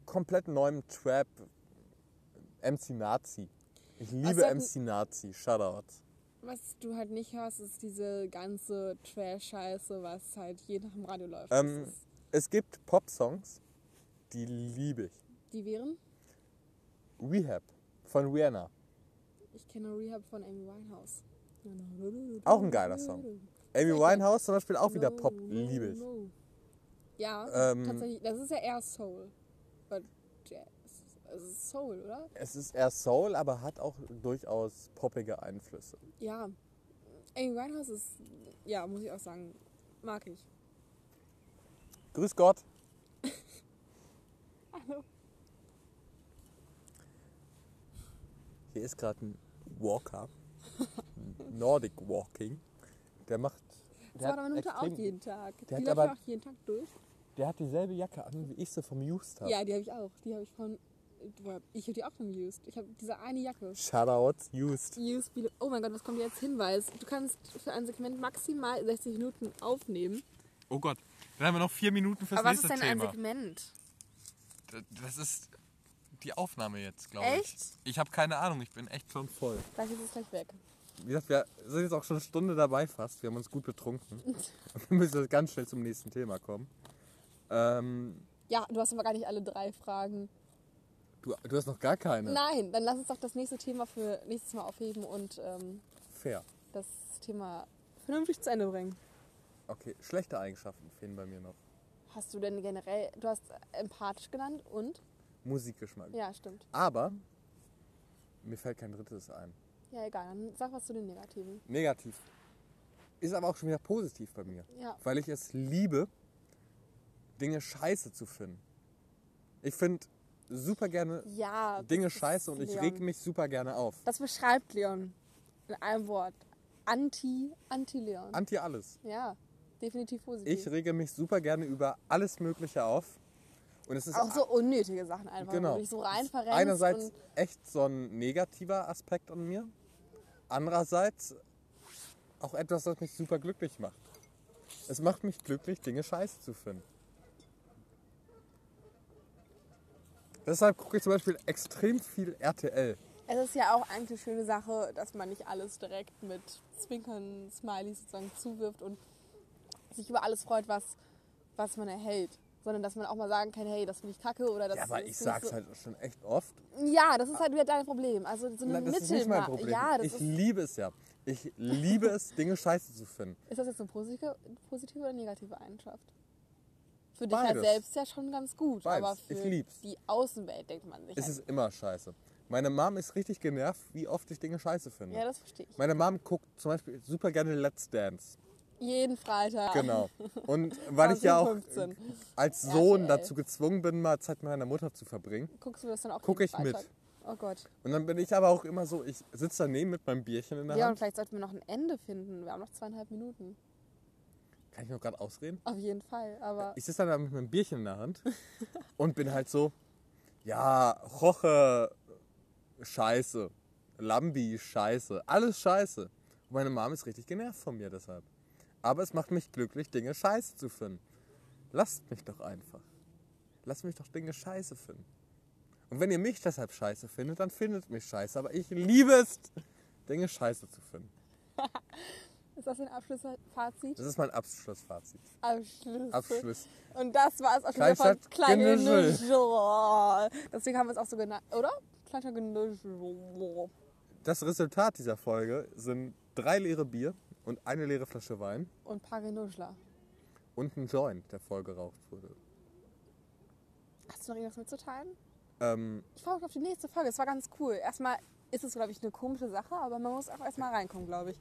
komplett neuem Trap, MC Nazi. Ich liebe halt MC Nazi, Shoutout. Was du halt nicht hörst, ist diese ganze Trash-Scheiße, was halt jeden Tag im Radio läuft. Ähm, Es gibt Pop-Songs, die liebe ich. die wären? Rehab von Rihanna. Ich kenne Rehab von Amy Winehouse. Auch ein geiler Song. Amy? Winehouse zum Beispiel auch wieder No, Pop, liebe ich. no. Ja, Ähm, tatsächlich. Das ist ja eher Soul. But. Es ist Soul, oder? Es ist eher Soul, aber hat auch durchaus poppige Einflüsse. Ja. Amy Winehouse ist, ja, muss ich auch sagen, mag ich. Grüß Gott. Hallo. Hier ist gerade ein Walker. Nordic Walking. Der macht. Das Der war meine Mutter auch extrem- jeden Tag. Die der hat läuft aber- auch jeden Tag durch. Der hat dieselbe Jacke an, wie ich sie vom Used habe. Ja, die habe ich auch. Die habe ich von. Ich habe die auch von Used. Ich habe diese eine Jacke. Shoutouts, Used. Used Oh mein Gott, was kommt jetzt Hinweis? Du kannst für ein Segment maximal 60 Minuten aufnehmen. Oh Gott. Dann haben wir noch vier Minuten fürs Aber was ist nächste denn ein Thema. Segment? Das ist die Aufnahme jetzt, glaube Echt? ich. Ich habe keine Ahnung, ich bin echt schon voll. Gleich ist es gleich weg. Wie gesagt, wir sind jetzt auch schon eine Stunde dabei fast. Wir haben uns gut betrunken. Wir müssen jetzt ganz schnell zum nächsten Thema kommen. Ähm, Ja, du hast aber gar nicht alle drei Fragen. du, du hast noch gar keine. Nein, dann lass uns doch das nächste Thema für nächstes Mal aufheben und ähm, Fair. das Thema vernünftig zu Ende bringen. Okay, schlechte Eigenschaften fehlen bei mir noch. Hast du denn generell, du hast empathisch genannt und? Musikgeschmack. Ja, stimmt. Aber mir fällt kein drittes ein. Ja, egal, dann sag was zu den Negativen. Negativ. Ist aber auch schon wieder positiv bei mir. Ja. Weil ich es liebe, Dinge scheiße zu finden. Ich finde super gerne Ja. Dinge scheiße und ich Leon. reg mich super gerne auf. Das beschreibt Leon in einem Wort. Anti, Anti-Leon. Anti alles. ja, definitiv positiv. Ich rege mich super gerne über alles Mögliche auf. Und es ist auch so unnötige Sachen einfach, Genau. wo du dich so rein einerseits echt so ein negativer Aspekt an mir. Andererseits auch etwas, das mich super glücklich macht. Es macht mich glücklich, Dinge scheiße zu finden. Deshalb gucke ich zum Beispiel extrem viel RTL. es ist ja auch eigentlich eine schöne Sache, dass man nicht alles direkt mit Zwinkern, Smileys sozusagen zuwirft und sich über alles freut, was, was man erhält. Sondern dass man auch mal sagen kann, hey, das finde ich kacke oder das Ja, aber ist ich sag's so. halt schon echt oft. Ja, das ist halt wieder dein Problem. Also so eine Nein, das ist nicht mein Problem. Ja, das ich liebe es ja. Ich liebe es, Dinge scheiße zu finden. ist das jetzt eine positive, positive oder negative Eigenschaft? Für dich halt Beides. selbst ja schon ganz gut, Beides. aber für Ich lieb's. die Außenwelt denkt man sich. Es halt, ist immer scheiße. Meine Mom ist richtig genervt, wie oft ich Dinge scheiße finde. ja, das verstehe ich. Meine Mom guckt zum Beispiel super gerne Let's Dance. Jeden Freitag. Genau. Und weil ich ja auch 15. als Sohn RTL. dazu gezwungen bin, mal Zeit mit meiner Mutter zu verbringen. Guckst du das dann auch Guck ich mit. Oh Gott. Und dann bin ich aber auch immer so, ich sitze daneben mit meinem Bierchen in der Ja, und Hand. vielleicht sollten wir noch ein Ende finden. Wir haben noch zweieinhalb Minuten. Kann ich noch gerade ausreden? Auf jeden Fall. Aber Ich sitze dann da mit meinem Bierchen in der Hand und bin halt so, ja, Roche, scheiße. Lambi, scheiße. Alles scheiße. Und meine Mom ist richtig genervt von mir deshalb. Aber es macht mich glücklich, Dinge scheiße zu finden. Lasst mich doch einfach. Lasst mich doch Dinge scheiße finden. Und wenn ihr mich deshalb scheiße findet, dann findet mich scheiße. Aber ich liebe es, Dinge scheiße zu finden. ist das ein Abschlussfazit? Das ist mein Abschlussfazit. Abschluss. Abschluss. Und das war es auch schon wieder von Kleine. Nuschel. Deswegen haben wir es auch so genannt, oder? Kleiner Genuschel. Das Resultat dieser Folge sind drei leere Bier und eine leere Flasche Wein Und ein paar Genuschler. und ein Joint, der voll geraucht wurde. Hast du noch irgendwas mitzuteilen? Ähm, Ich freue mich auf die nächste Folge. Es war ganz cool. Erstmal ist es, glaube ich, eine komische Sache, aber man muss auch erstmal reinkommen, glaube ich.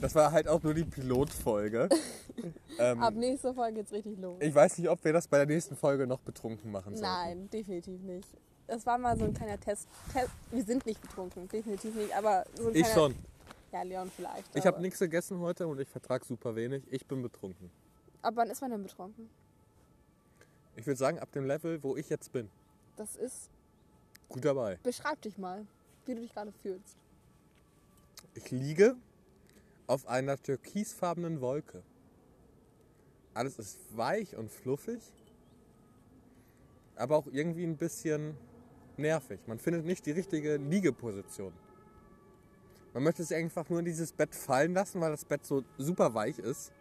das war halt auch nur die Pilotfolge. ähm, Ab nächster Folge geht's richtig los. ich weiß nicht, ob wir das bei der nächsten Folge noch betrunken machen sollen. Nein, definitiv nicht. Das war mal so ein kleiner Test. Test. Wir sind nicht betrunken, definitiv nicht, aber so ein Ich kleiner, schon. Ja, Leon vielleicht. Ich habe nichts gegessen heute und ich vertrag super wenig. Ich bin betrunken. Aber wann ist man denn betrunken? Ich würde sagen, ab dem Level, wo ich jetzt bin, Das ist. gut dabei. Beschreib dich mal, wie du dich gerade fühlst. Ich liege auf einer türkisfarbenen Wolke. Alles ist weich und fluffig, aber auch irgendwie ein bisschen nervig. Man findet nicht die richtige Liegeposition. Man möchte sich einfach nur in dieses Bett fallen lassen, weil das Bett so super weich ist.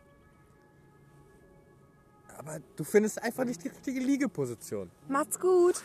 Aber du findest einfach nicht die richtige Liegeposition. Macht's gut!